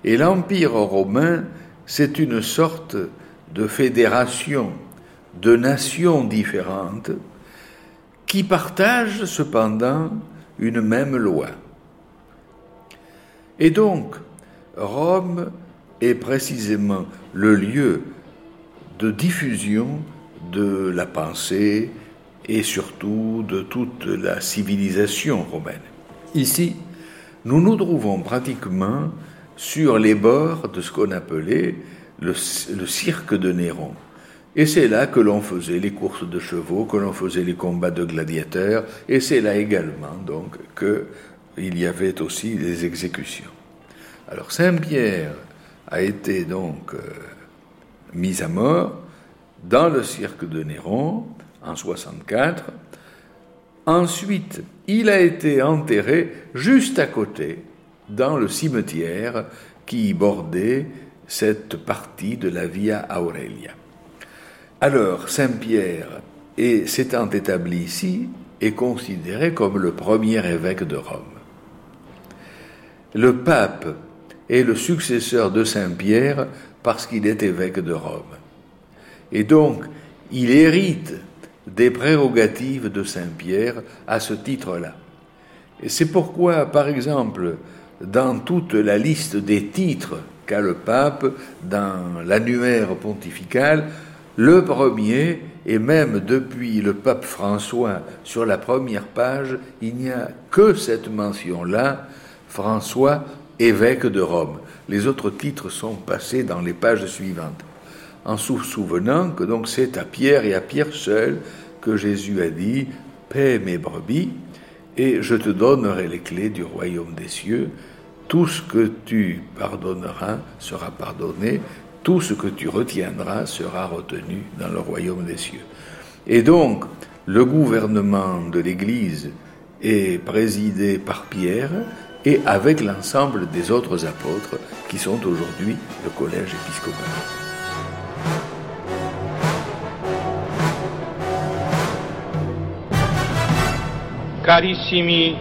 Et l'Empire romain, c'est une sorte de fédération de nations différentes qui partagent cependant une même loi. Et donc, Rome est précisément le lieu de diffusion de la pensée et surtout de toute la civilisation romaine. Ici, nous nous trouvons pratiquement sur les bords de ce qu'on appelait le, cirque de Néron. Et c'est là que l'on faisait les courses de chevaux, que l'on faisait les combats de gladiateurs, et c'est là également donc qu'il y avait aussi les exécutions. Alors Saint-Pierre a été donc euh, mis à mort dans le cirque de Néron en 64. Ensuite, il a été enterré juste à côté, dans le cimetière qui bordait cette partie de la Via Aurelia. Alors, Saint-Pierre, s'étant établi ici, est considéré comme le premier évêque de Rome. Le pape est le successeur de Saint-Pierre parce qu'il est évêque de Rome. Et donc, il hérite des prérogatives de Saint-Pierre à ce titre-là. Et c'est pourquoi, par exemple, dans toute la liste des titres qu'a le pape dans l'annuaire pontifical, le premier, et même depuis le pape François, sur la première page, il n'y a que cette mention-là, François, évêque de Rome. Les autres titres sont passés dans les pages suivantes. En souvenant que donc c'est à Pierre et à Pierre seul que Jésus a dit Paix mes brebis, et je te donnerai les clés du royaume des cieux. Tout ce que tu pardonneras sera pardonné, tout ce que tu retiendras sera retenu dans le royaume des cieux. Et donc, le gouvernement de l'Église est présidé par Pierre et avec l'ensemble des autres apôtres qui sont aujourd'hui le collège épiscopal. Carissimi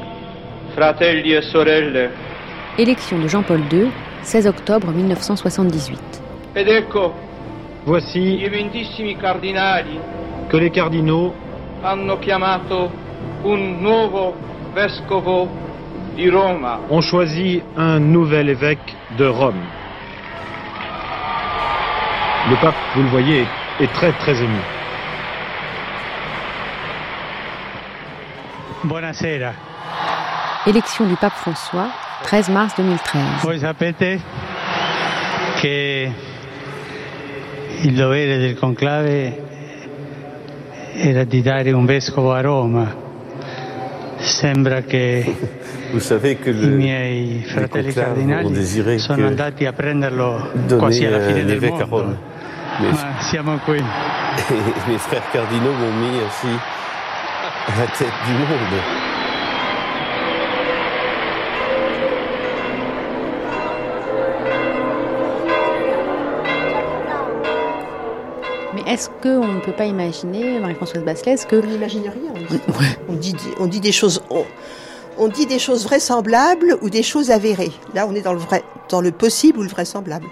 fratelli e sorelle. Élection de Jean-Paul II, 16 octobre 1978. Ed ecco, voici i ventissimi cardinali que les cardinaux hanno chiamato un nuovo vescovo di Roma. ont choisi un nouvel évêque de Rome. Le pape, vous le voyez, est très très ému. Buonasera. Élection du pape François, 13 mars 2013. Voi sapete che il dovere del conclave era di dare un vescovo a Roma. Sembra che i miei fratelli cardinali sono andati a prenderlo quasi alla fine del mondo. Ma siamo qui. et mes frères cardinaux m'ont mis ainsi à la tête du monde. Est-ce qu'on ne peut pas imaginer, Marie-Françoise Basselès, que... On n'imagine rien. On dit, on dit, on dit des choses... On, on dit des choses vraisemblables ou des choses avérées. Là, on est dans le vrai, dans le possible ou le vraisemblable.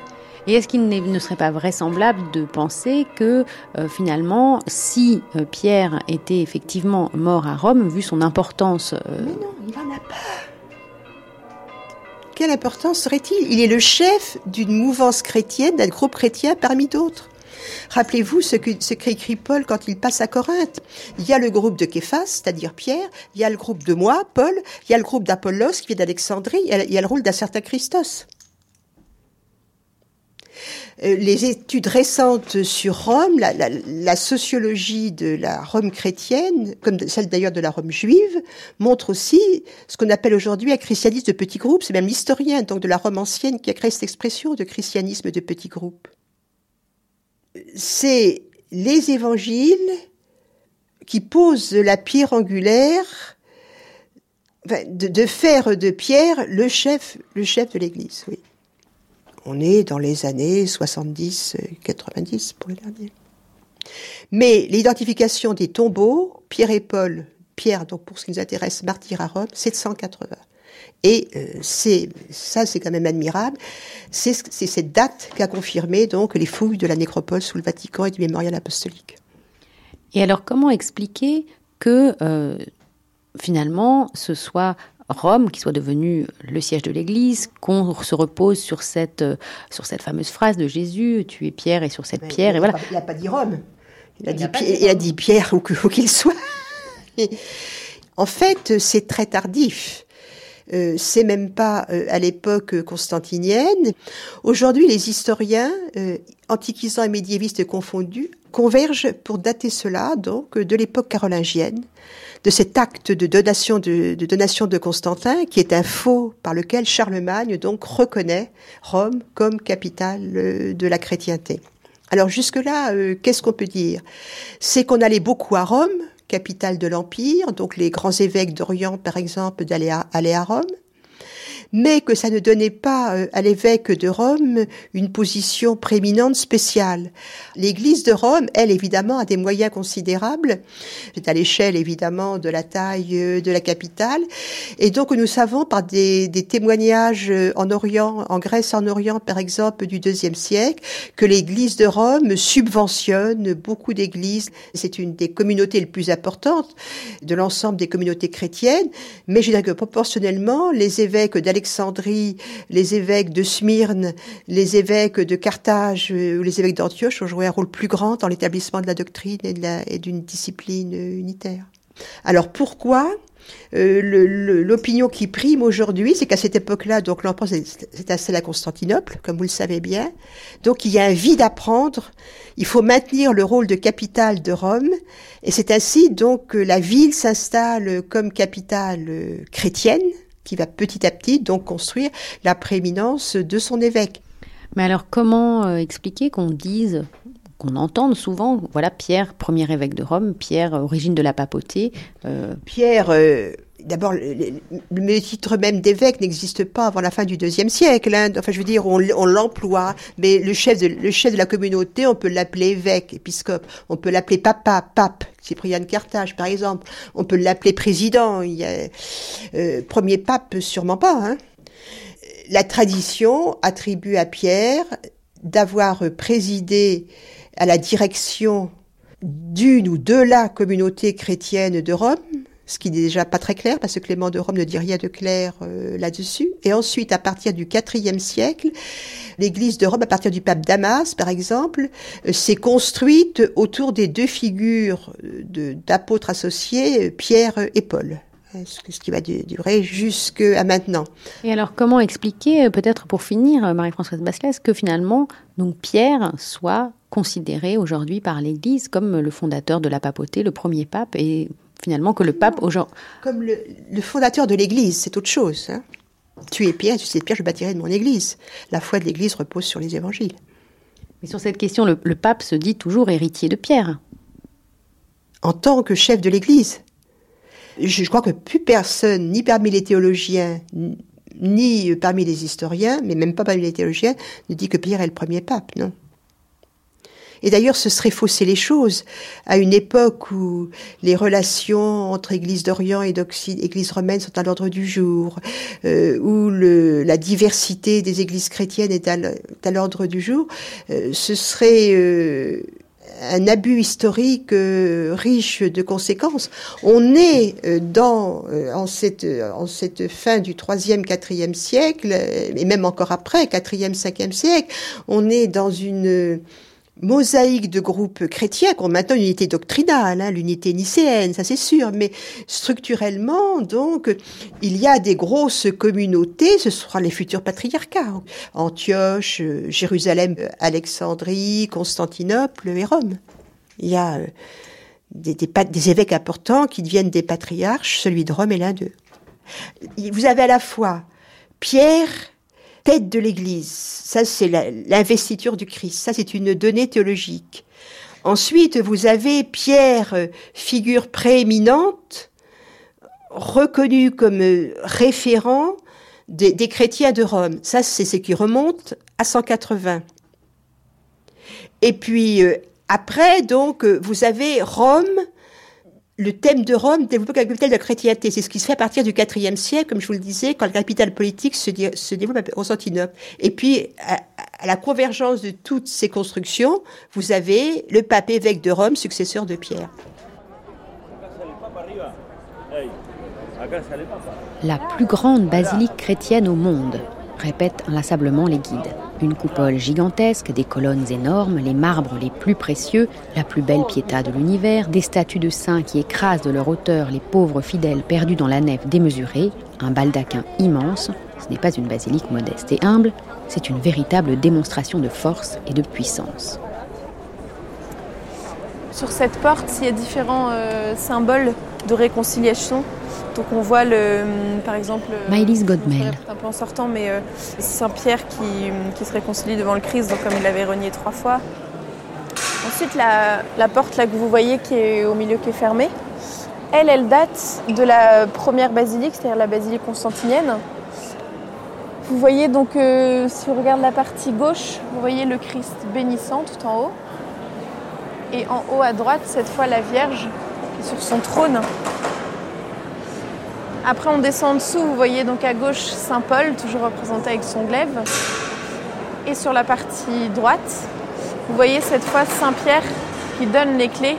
Et est-ce qu'il ne serait pas vraisemblable de penser que euh, finalement, si euh, Pierre était effectivement mort à Rome, vu son importance... euh, Mais non, il n'en a pas. Quelle importance serait-il? Il est le chef d'une mouvance chrétienne, d'un groupe chrétien parmi d'autres. Rappelez-vous ce que ce qu'écrit Paul quand il passe à Corinthe. Il y a le groupe de Képhas, c'est-à-dire Pierre, il y a le groupe de moi, Paul, il y a le groupe d'Apollos qui vient d'Alexandrie, il y a- le rôle d'un certain Christos. Euh, les études récentes sur Rome, la, la- sociologie de la Rome chrétienne, comme celle d'ailleurs de la Rome juive, montrent aussi ce qu'on appelle aujourd'hui un christianisme de petits groupes. C'est même l'historien donc de la Rome ancienne qui a créé cette expression de christianisme de petits groupes. C'est les évangiles qui posent la pierre angulaire de, faire de Pierre le chef, le chef de l'Église. Oui. On est dans les années 70-90 pour les derniers. Mais l'identification des tombeaux, Pierre et Paul, Pierre, donc pour ce qui nous intéresse, martyr à Rome, 780. Et euh, c'est ça, c'est quand même admirable. C'est cette date qu'a confirmé donc les fouilles de la nécropole sous le Vatican et du mémorial apostolique. Et alors, comment expliquer que euh, finalement, ce soit Rome qui soit devenu le siège de l'Église, qu'on se repose sur cette, euh, sur cette fameuse phrase de Jésus, tu es Pierre et sur cette pierre, il et voilà. il n'a pas dit Rome, il a, dit, il a dit Pierre où qu'il soit. en fait, c'est très tardif. Euh, c'est même pas euh, à l'époque constantinienne. Aujourd'hui, les historiens, euh, antiquisants et médiévistes confondus, convergent pour dater cela donc de l'époque carolingienne, de cet acte de donation de, de, donation de Constantin, qui est un faux par lequel Charlemagne donc reconnaît Rome comme capitale de la chrétienté. Alors jusque-là, qu'est-ce qu'on peut dire? C'est qu'on allait beaucoup à Rome, capitale de l'Empire, donc les grands évêques d'Orient, par exemple, d'aller à, à Rome mais que ça ne donnait pas euh, à l'évêque de Rome une position prééminente spéciale. L'Église de Rome, elle, évidemment, a des moyens considérables. C'est à l'échelle, évidemment, de la taille euh, de la capitale. Et donc, nous savons par des, témoignages euh, en Orient, en Grèce en Orient, par exemple, du deuxième siècle, que l'Église de Rome subventionne beaucoup d'églises. C'est une des communautés les plus importantes de l'ensemble des communautés chrétiennes. Mais je dirais que proportionnellement, les évêques d'Alexandrie Alexandrie, les évêques de Smyrne, les évêques de Carthage euh, ou les évêques d'Antioche ont joué un rôle plus grand dans l'établissement de la doctrine et d'une discipline unitaire. Alors pourquoi euh, l'opinion qui prime aujourd'hui, c'est qu'à cette époque-là, donc l'empereur s'est installé à Constantinople, comme vous le savez bien. Donc il y a un vide à prendre. Il faut maintenir le rôle de capitale de Rome, et c'est ainsi donc que la ville s'installe comme capitale euh, chrétienne, qui va petit à petit donc construire la prééminence de son évêque. Mais alors comment euh, expliquer qu'on dise qu'on entende souvent, voilà, Pierre, premier évêque de Rome, Pierre, origine de la papauté. Euh, Pierre, euh, d'abord, le, titre même d'évêque n'existe pas avant la fin du deuxième siècle. Hein. Enfin, je veux dire, on, l'emploie, mais le chef, de, la communauté, on peut l'appeler évêque, épiscope, on peut l'appeler papa, pape, Cyprien de Carthage, par exemple. On peut l'appeler président. Euh, premier pape, sûrement pas. Hein. La tradition attribue à Pierre d'avoir présidé à la direction d'une ou de la communauté chrétienne de Rome, ce qui n'est déjà pas très clair parce que Clément de Rome ne dit rien de clair euh, là-dessus. Et ensuite, à partir du IVe siècle, l'Église de Rome, à partir du pape Damas, par exemple, euh, s'est construite autour des deux figures euh, d'apôtres associés, Pierre et Paul ce qui va durer jusqu'à maintenant. Et alors, comment expliquer, peut-être pour finir, Marie-Françoise Basquez, que finalement, donc Pierre soit considéré aujourd'hui par l'Église comme le fondateur de la papauté, le premier pape, et finalement que le pape aujourd'hui. Comme le, fondateur de l'Église, c'est autre chose. Hein. tu es Pierre, tu sais Pierre, je bâtirai de mon Église. La foi de l'Église repose sur les évangiles. Mais sur cette question, le, pape se dit toujours héritier de Pierre. En tant que chef de l'Église. Je, je crois que plus personne, ni parmi les théologiens, ni parmi les historiens, mais même pas parmi les théologiens, ne dit que Pierre est le premier pape, non? Et d'ailleurs, ce serait fausser les choses à une époque où les relations entre Église d'Orient et d'Église romaine sont à l'ordre du jour, euh, où la diversité des églises chrétiennes est à l'ordre du jour. Euh, ce serait euh, un abus historique riche de conséquences. On est dans en cette en cette fin du troisième quatrième siècle et même encore après quatrième cinquième siècle, on est dans une mosaïque de groupes chrétiens qui ont maintenant une unité doctrinale, hein, l'unité nicéenne, ça c'est sûr, mais structurellement, donc, il y a des grosses communautés, ce sera les futurs patriarcats, Antioche, Jérusalem, Alexandrie, Constantinople et Rome. Il y a euh, des, des évêques importants qui deviennent des patriarches, celui de Rome est l'un d'eux. Vous avez à la fois Pierre, tête de l'Église. Ça, c'est l'investiture du Christ. Ça, c'est une donnée théologique. Ensuite, vous avez Pierre, euh, figure prééminente, reconnu comme euh, référent des, chrétiens de Rome. Ça, c'est ce qui remonte à 180. Et puis, euh, après, donc, vous avez Rome, le thème de Rome développé comme capitale de la chrétienté. C'est ce qui se fait à partir du IVe siècle, comme je vous le disais, quand la capitale politique se, se développe à Constantinople. Et puis, à, la convergence de toutes ces constructions, vous avez le pape évêque de Rome, successeur de Pierre. La plus grande basilique chrétienne au monde, répètent inlassablement les guides. Une coupole gigantesque, des colonnes énormes, les marbres les plus précieux, la plus belle piéta de l'univers, des statues de saints qui écrasent de leur hauteur les pauvres fidèles perdus dans la nef démesurée, un baldaquin immense, ce n'est pas une basilique modeste et humble, c'est une véritable démonstration de force et de puissance. Sur cette porte, il y a différents euh, symboles de réconciliation donc on voit le, par exemple, Maëlys Godmel. un peu en sortant, mais euh, Saint Pierre qui, qui, se réconcilie devant le Christ, donc comme il l'avait renié trois fois. Ensuite la, la, porte là que vous voyez qui est au milieu qui est fermée, elle, elle date de la première basilique, c'est-à-dire la basilique constantinienne. Vous voyez donc, euh, si on regarde la partie gauche, vous voyez le Christ bénissant tout en haut. Et en haut à droite, cette fois la Vierge sur son trône après, on descend en dessous, vous voyez donc à gauche Saint-Paul, toujours représenté avec son glaive. Et sur la partie droite, vous voyez cette fois Saint-Pierre qui donne les clés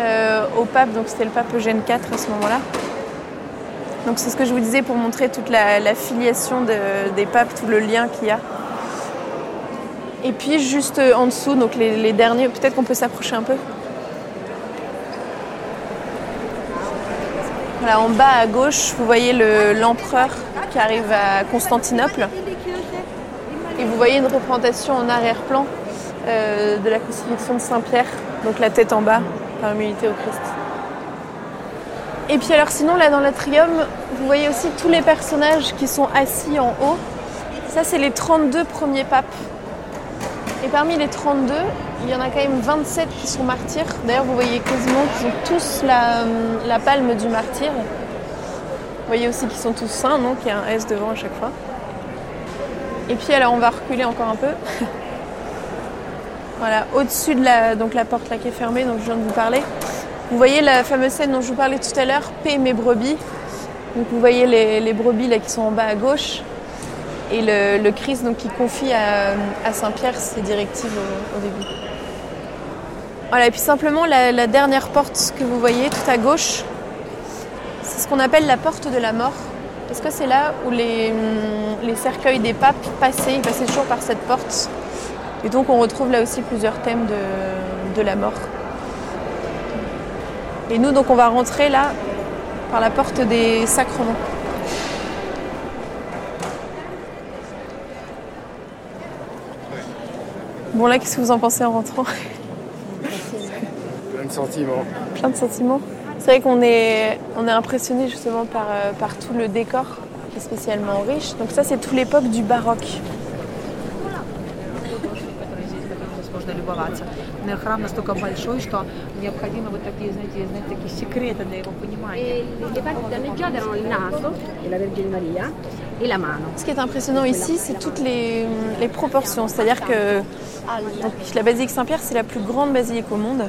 euh, au pape, donc c'était le pape Eugène IV à ce moment-là. Donc c'est ce que je vous disais pour montrer toute la, filiation des papes, tout le lien qu'il y a. Et puis juste en dessous, donc les, derniers, peut-être qu'on peut s'approcher un peu. en bas à gauche, vous voyez l'empereur qui arrive à Constantinople. Et vous voyez une représentation en arrière-plan euh, de la crucifixion de Saint-Pierre, donc la tête en bas, par humilité au Christ. Et puis alors sinon, là dans l'atrium, vous voyez aussi tous les personnages qui sont assis en haut. Ça, c'est les 32 premiers papes. Et parmi les 32, il y en a quand même 27 qui sont martyrs. D'ailleurs, vous voyez quasiment qu'ils ont tous la, palme du martyr. Vous voyez aussi qu'ils sont tous saints, non? Qu'il y a un S devant à chaque fois. Et puis alors, on va reculer encore un peu. voilà, au-dessus de la, donc la porte là qui est fermée, dont je viens de vous parler. Vous voyez la fameuse scène dont je vous parlais tout à l'heure, paix mes brebis. Donc vous voyez les, brebis là qui sont en bas à gauche et le, Christ donc, qui confie à, Saint-Pierre ses directives au début. Voilà, et puis simplement la, dernière porte que vous voyez tout à gauche, c'est ce qu'on appelle la porte de la mort. Parce que c'est là où les, les, cercueils des papes passaient, ils passaient toujours par cette porte? Et donc on retrouve là aussi plusieurs thèmes de, de la mort. Et nous, donc on va rentrer là par la porte des sacrements. Bon là, qu'est-ce que vous en pensez en rentrant Plein de sentiments. Plein de sentiments. C'est vrai qu'on est, on est impressionné justement par, euh, par tout le décor qui est spécialement riche. Donc ça c'est toute l'époque du baroque. Ce qui est impressionnant ici, c'est toutes les, les proportions. C'est-à-dire que donc, la basilique Saint-Pierre, c'est la plus grande basilique au monde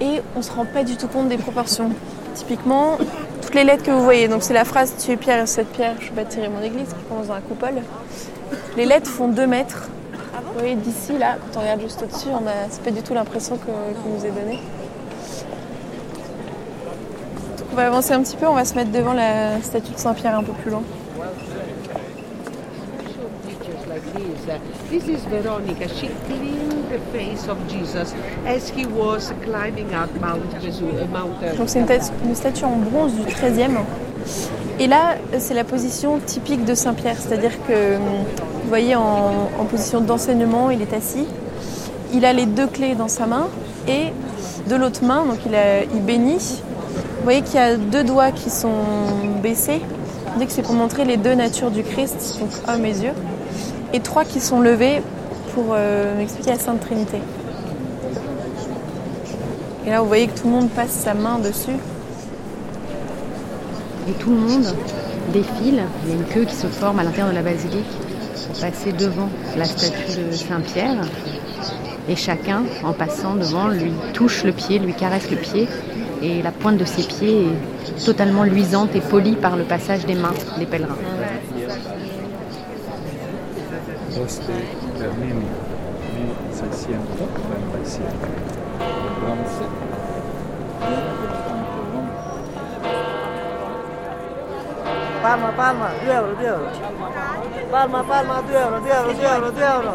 et on ne se rend pas du tout compte des proportions. Typiquement, toutes les lettres que vous voyez, donc c'est la phrase Tu es pierre et cette pierre, je bâtirai mon église, qui commence dans la coupole. Les lettres font 2 mètres. Vous voyez, d'ici, là, quand on regarde juste au-dessus, on a, c'est pas du tout l'impression que, nous est donnée. on va avancer un petit peu, on va se mettre devant la statue de Saint-Pierre un peu plus loin. This is Veronica. She cleaned the face of Jesus as he was climbing up Mount uh, Donc c'est une, statue en bronze du 13e. Et là, c'est la position typique de Saint-Pierre, c'est-à-dire que vous voyez en, position d'enseignement, il est assis. Il a les deux clés dans sa main et de l'autre main, donc il, bénit. Vous voyez qu'il y a deux doigts qui sont baissés. Dit que c'est pour montrer les deux natures du Christ, donc homme et Dieu. et trois qui sont levés pour euh, m'expliquer la Sainte Trinité. Et là, vous voyez que tout le monde passe sa main dessus. Et tout le monde défile. Il y a une queue qui se forme à l'intérieur de la basilique pour passer devant la statue de Saint-Pierre. Et chacun, en passant devant, lui touche le pied, lui caresse le pied. Et la pointe de ses pieds est totalement luisante et polie par le passage des mains des pèlerins. Palma, palma, 2 euro, 2 euro. Palma, palma, 2 euro, 2 euro, 2 euro, 2 euro.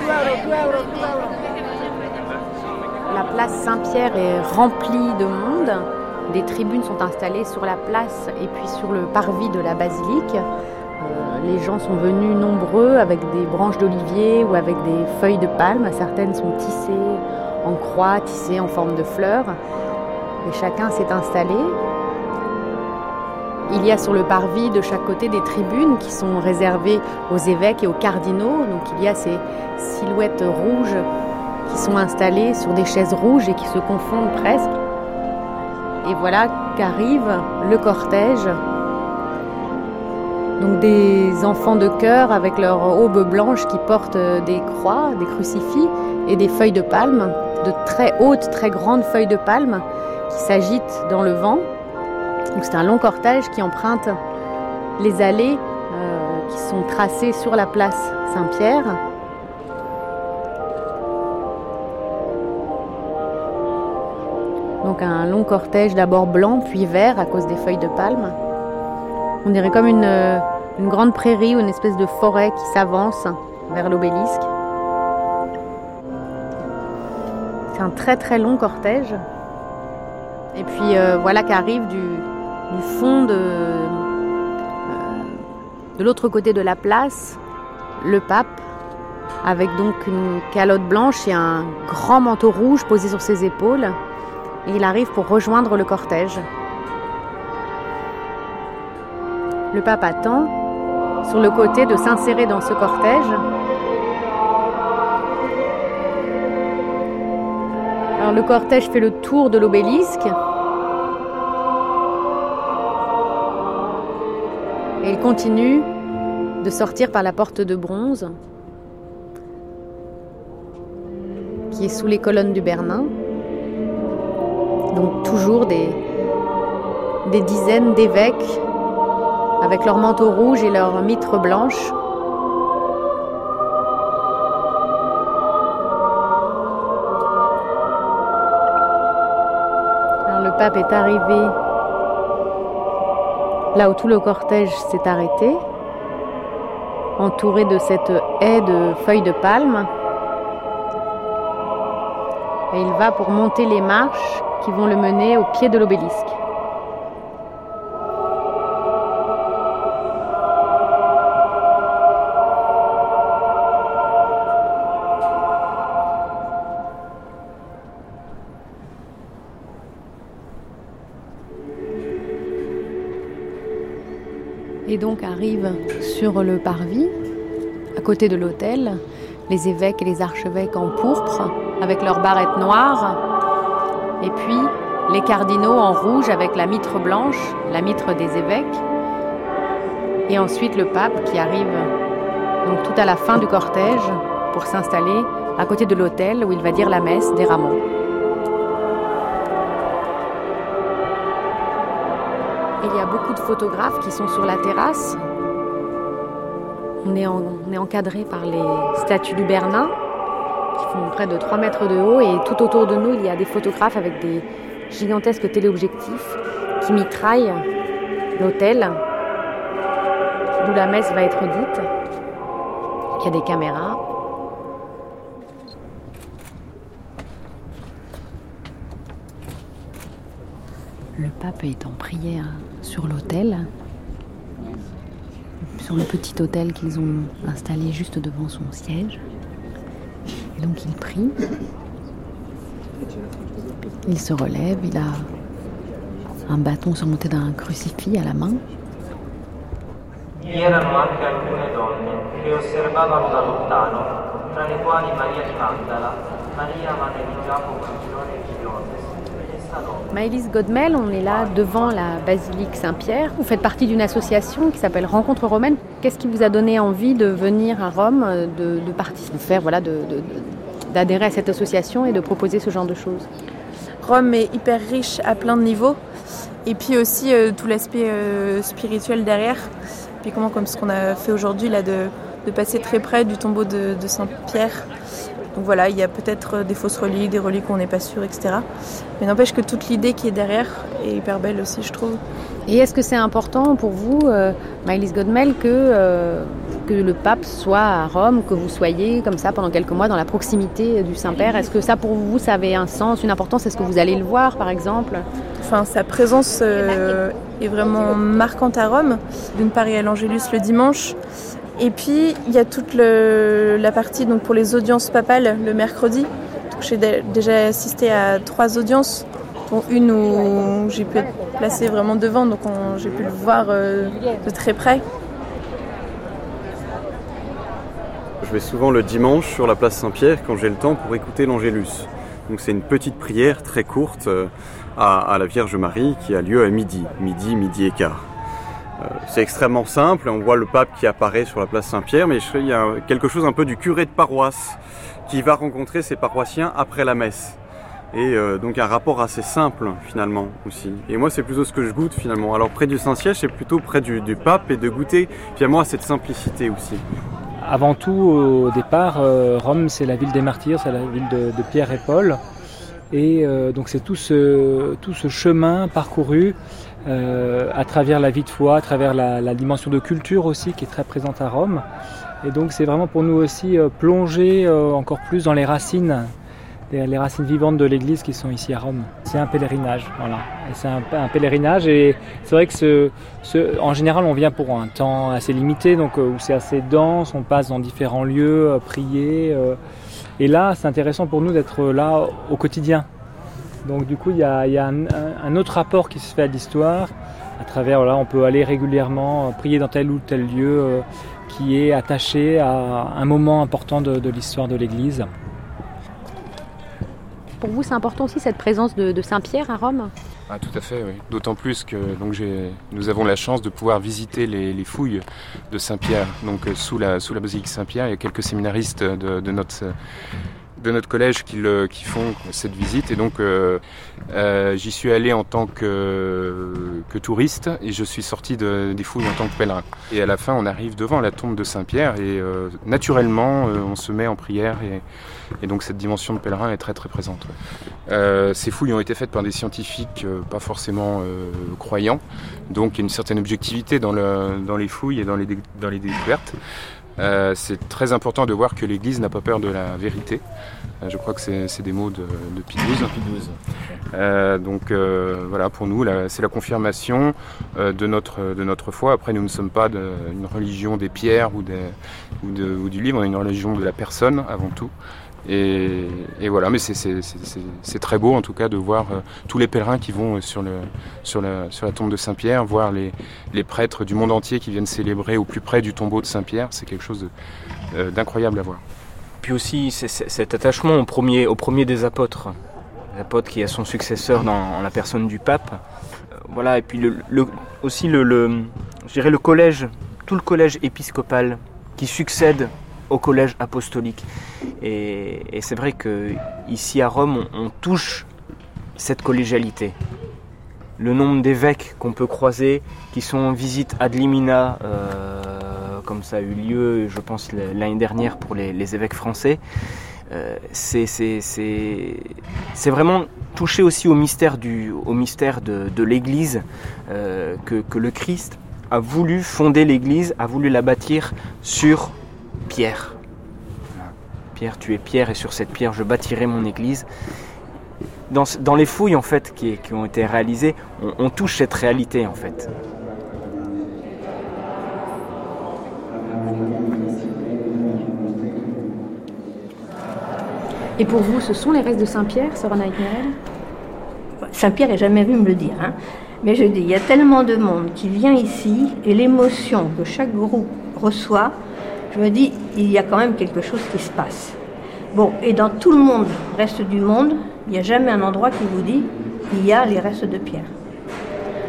2 euro, 2 euro, 2 euro. La place Saint-Pierre est remplie de monde. Des tribunes sont installées sur la place et puis sur le parvis de la basilique. Euh, les gens sont venus nombreux avec des branches d'olivier ou avec des feuilles de palme. Certaines sont tissées en croix, tissées en forme de fleurs. Et chacun s'est installé. Il y a sur le parvis de chaque côté des tribunes qui sont réservées aux évêques et aux cardinaux. Donc il y a ces silhouettes rouges qui sont installées sur des chaises rouges et qui se confondent presque. Et voilà qu'arrive le cortège. Donc des enfants de chœur avec leurs aubes blanches qui portent des croix, des crucifix et des feuilles de palme, de très hautes, très grandes feuilles de palme qui s'agitent dans le vent. Donc c'est un long cortège qui emprunte les allées euh, qui sont tracées sur la place Saint-Pierre. Donc un long cortège d'abord blanc puis vert à cause des feuilles de palme. On dirait comme une, grande prairie ou une espèce de forêt qui s'avance vers l'obélisque. C'est un très très long cortège. Et puis euh, voilà qu'arrive du, du fond de, euh, de l'autre côté de la place le pape avec donc une calotte blanche et un grand manteau rouge posé sur ses épaules. Il arrive pour rejoindre le cortège. Le pape attend sur le côté de s'insérer dans ce cortège. Alors le cortège fait le tour de l'obélisque. Et il continue de sortir par la porte de bronze qui est sous les colonnes du Bernin. Donc toujours des, des dizaines d'évêques avec leurs manteaux rouges et leurs mitres blanches. Alors le pape est arrivé là où tout le cortège s'est arrêté, entouré de cette haie de feuilles de palme. Et il va pour monter les marches qui vont le mener au pied de l'obélisque. Et donc arrivent sur le parvis, à côté de l'autel, les évêques et les archevêques en pourpre, avec leurs barrettes noires, et puis les cardinaux en rouge avec la mitre blanche, la mitre des évêques, et ensuite le pape qui arrive donc tout à la fin du cortège pour s'installer à côté de l'autel où il va dire la messe des rameaux. Il y a beaucoup de photographes qui sont sur la terrasse. On est, encadré par les statues du Bernin qui font près de 3 mètres de haut et tout autour de nous il y a des photographes avec des gigantesques téléobjectifs qui mitraillent l'hôtel d'où la messe va être dite. Il y a des caméras. Le pape est en prière sur l'autel, sur le petit hôtel qu'ils ont installé juste devant son siège. Et donc il prie. Il se relève, il a un bâton surmonté d'un crucifix à la main. Vi Maëlys Godmel, on est là devant la basilique Saint-Pierre. Vous faites partie d'une association qui s'appelle Rencontre romaine. Qu'est-ce qui vous a donné envie de venir à Rome, de, de participer, voilà, d'adhérer à cette association et de proposer ce genre de choses? Rome est hyper riche à plein de niveaux. Et puis aussi euh, tout l'aspect euh, spirituel derrière. Puis comment, comme ce qu'on a fait aujourd'hui, là, de, passer très près du tombeau de Saint-Pierre. Donc voilà, il y a peut-être euh, des fausses reliques, des reliques où on n'est pas sûr, etc. Mais n'empêche que toute l'idée qui est derrière est hyper belle aussi, je trouve. Et est-ce que c'est important pour vous, euh, Maëlys Godmel, que, euh, que le pape soit à Rome, que vous soyez comme ça pendant quelques mois dans la proximité du Saint-Père? Est-ce que ça pour vous, ça avait un sens, une importance? Est-ce que vous allez le voir par exemple? Enfin, sa présence euh, est vraiment marquante à Rome. D'une part, il y a l'Angélus le dimanche. Et puis, il y a toute la partie donc, pour les audiences papales le mercredi. J'ai dé- déjà assisté à trois audiences, dont une où j'ai pu être placée vraiment devant, donc on- j'ai pu le voir euh, de très près. Je vais souvent le dimanche sur la place Saint-Pierre quand j'ai le temps pour écouter l'Angélus. Donc c'est une petite prière très courte euh, à, à la Vierge Marie qui a lieu à midi, midi, midi et quart. Euh, C'est extrêmement simple, on voit le pape qui apparaît sur la place Saint-Pierre, mais il y a quelque chose un peu du curé de paroisse qui va rencontrer ses paroissiens après la messe. Et euh, donc un rapport assez simple finalement aussi. Et moi c'est plutôt ce que je goûte finalement. Alors près du Saint-Siège c'est plutôt près du, pape et de goûter finalement à cette simplicité aussi. Avant tout, au départ, euh, Rome, c'est la ville des martyrs, c'est la ville de, Pierre et Paul. Et donc c'est tout ce, tout ce chemin parcouru euh, à travers la vie de foi, à travers la, dimension de culture aussi qui est très présente à Rome. Et donc c'est vraiment pour nous aussi euh, plonger euh, encore plus dans les racines, les, racines vivantes de l'Église qui sont ici à Rome. C'est un pèlerinage, voilà. C'est un, pèlerinage et c'est vrai que en général on vient pour un temps assez limité, donc où c'est assez dense, on passe dans différents lieux, prier. et là c'est intéressant pour nous d'être là au quotidien. Donc du coup il y a, il y a un, autre rapport qui se fait à l'histoire. À travers, voilà, on peut aller régulièrement euh, prier dans tel ou tel lieu euh, qui est attaché à un moment important de, de l'histoire de l'Église. Pour vous, c'est important aussi cette présence de, de Saint-Pierre à Rome? Ah, tout à fait, oui. D'autant plus que donc, nous avons la chance de pouvoir visiter les, les fouilles de Saint-Pierre. Donc, euh, sous la, sous la basilique Saint-Pierre, il y a quelques séminaristes de, de notre, de notre collège qui, font cette visite. Et donc, euh, euh, j'y suis allé en tant que, touriste et je suis sorti de- des fouilles en tant que pèlerin. Et à la fin, on arrive devant la tombe de Saint-Pierre et euh, naturellement, on se met en prière et, donc cette dimension de pèlerin est très très présente. ces fouilles ont été faites par des scientifiques pas forcément croyants, donc il y a une certaine objectivité dans, le, dans les fouilles et dans les découvertes. Euh, c'est très important de voir que l'Église n'a pas peur de la vérité. Euh, je crois que c'est des mots de, de Pie. Euh, donc voilà, pour nous, c'est la confirmation de, notre, de notre foi. Après, nous ne sommes pas de- une religion des pierres ou, des, ou, de- ou du livre, on est une religion de la personne avant tout. Et, voilà, mais c'est- très beau en tout cas de voir euh, tous les pèlerins qui vont euh, sur, la, tombe de Saint-Pierre, voir les, prêtres du monde entier qui viennent célébrer au plus près du tombeau de Saint-Pierre. C'est quelque chose euh, d'incroyable à voir. Puis aussi cet attachement au premier, des apôtres, l'apôtre qui a son successeur dans la personne du pape. Voilà, et puis aussi le collège, tout le collège épiscopal qui succède au collège apostolique. Et, c'est vrai que ici à Rome, on, touche cette collégialité. Le nombre d'évêques qu'on peut croiser, qui sont en visite ad limina, euh, comme ça a eu lieu, je pense, l'année dernière pour les, évêques français, euh, c'est- vraiment toucher aussi au mystère, du, au mystère de, de l'Église, euh, que, que le Christ a voulu fonder l'Église, a voulu la bâtir sur Pierre. Pierre, tu es Pierre, et sur cette pierre, je bâtirai mon Église. Dans, les fouilles en fait qui, ont été réalisées, on, touche cette réalité en fait. Et pour vous, ce sont les restes de Saint-Pierre, sœur Saint-Pierre n'a jamais vu me le dire. hein. Mais je dis, il y a tellement de monde qui vient ici et l'émotion que chaque groupe reçoit, je me dis, il y a quand même quelque chose qui se passe. Bon, et dans tout le monde, reste du monde, il n'y a jamais un endroit qui vous dit, il y a les restes de pierre.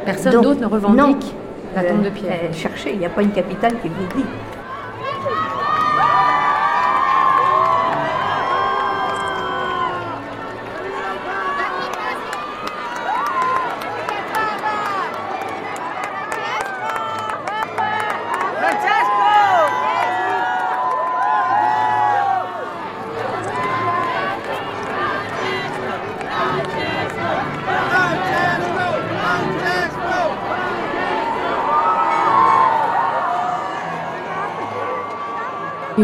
Personne d'autre ne revendique la tombe de euh, pierre. euh, cherchez, il n'y a pas une capitale qui vous dit.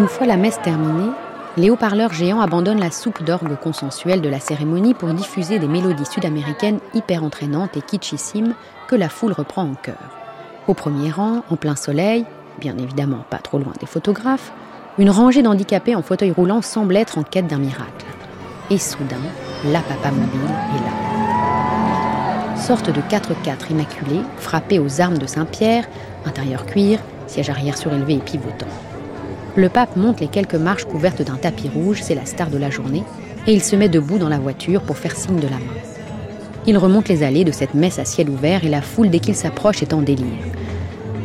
Une fois la messe terminée, les haut-parleurs géants abandonnent la soupe d'orgue consensuelle de la cérémonie pour diffuser des mélodies sud-américaines hyper entraînantes et kitschissimes que la foule reprend en chœur. Au premier rang, en plein soleil, bien évidemment pas trop loin des photographes, une rangée d'handicapés en fauteuil roulant semble être en quête d'un miracle. Et soudain, la papa mobile est là. Sorte de 4x4 immaculé, frappé aux armes de Saint-Pierre, intérieur cuir, siège arrière surélevé et pivotant. Le pape monte les quelques marches couvertes d'un tapis rouge, c'est la star de la journée, et il se met debout dans la voiture pour faire signe de la main. Il remonte les allées de cette messe à ciel ouvert et la foule dès qu'il s'approche est en délire.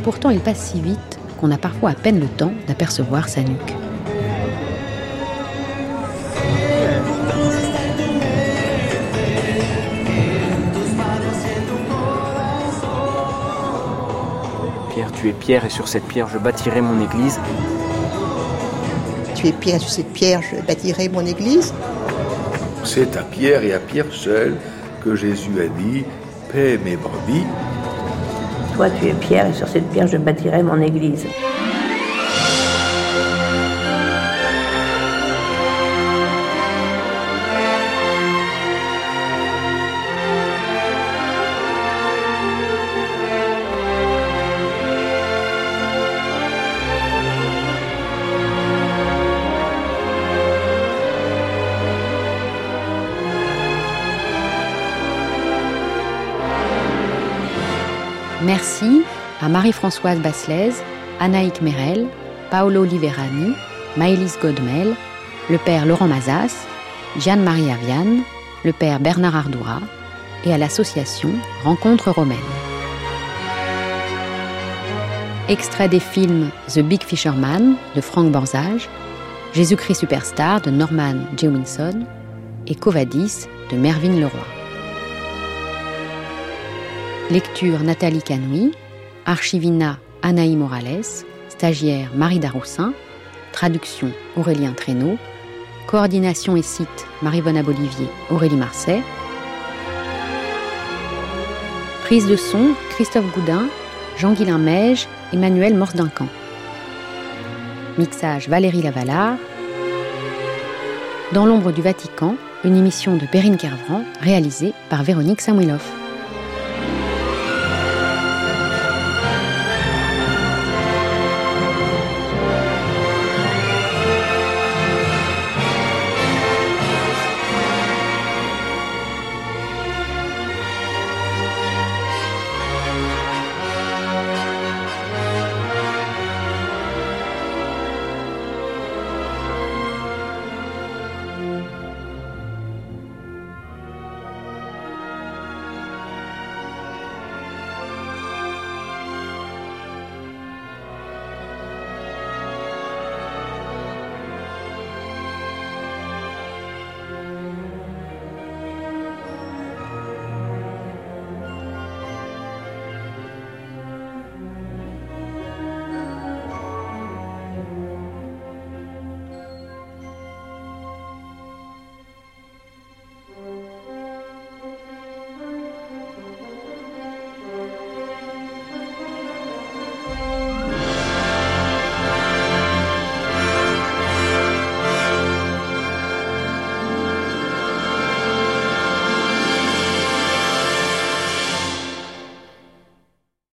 Pourtant il passe si vite qu'on a parfois à peine le temps d'apercevoir sa nuque. Pierre, tu es pierre et sur cette pierre je bâtirai mon église. Tu es pierre, sur cette pierre je bâtirai mon église. C'est à Pierre et à Pierre seul que Jésus a dit Paix mes brebis. Toi, tu es pierre et sur cette pierre, je bâtirai mon église. Merci à Marie-Françoise Basselès, Anaïk Merel, Paolo Liverani, Maëlys Godmel, le père Laurent Mazas, Jeanne-Marie Aviane, le père Bernard Ardoura et à l'association Rencontre romaine. Extrait des films The Big Fisherman de Frank Borzage, Jésus-Christ Superstar de Norman Jewinson et Covadis de Mervyn Leroy. Lecture Nathalie Canoui, archivina Anaï Morales, stagiaire Marie Daroussin, traduction Aurélien Traîneau, coordination et site Marie-Vonne Bolivier, Aurélie Marseille, prise de son Christophe Goudin, Jean-Guilain Meige, Emmanuel Morse-Duncan. Mixage Valérie Lavalard. Dans l'ombre du Vatican, une émission de Perrine Kervran réalisée par Véronique Samuilov.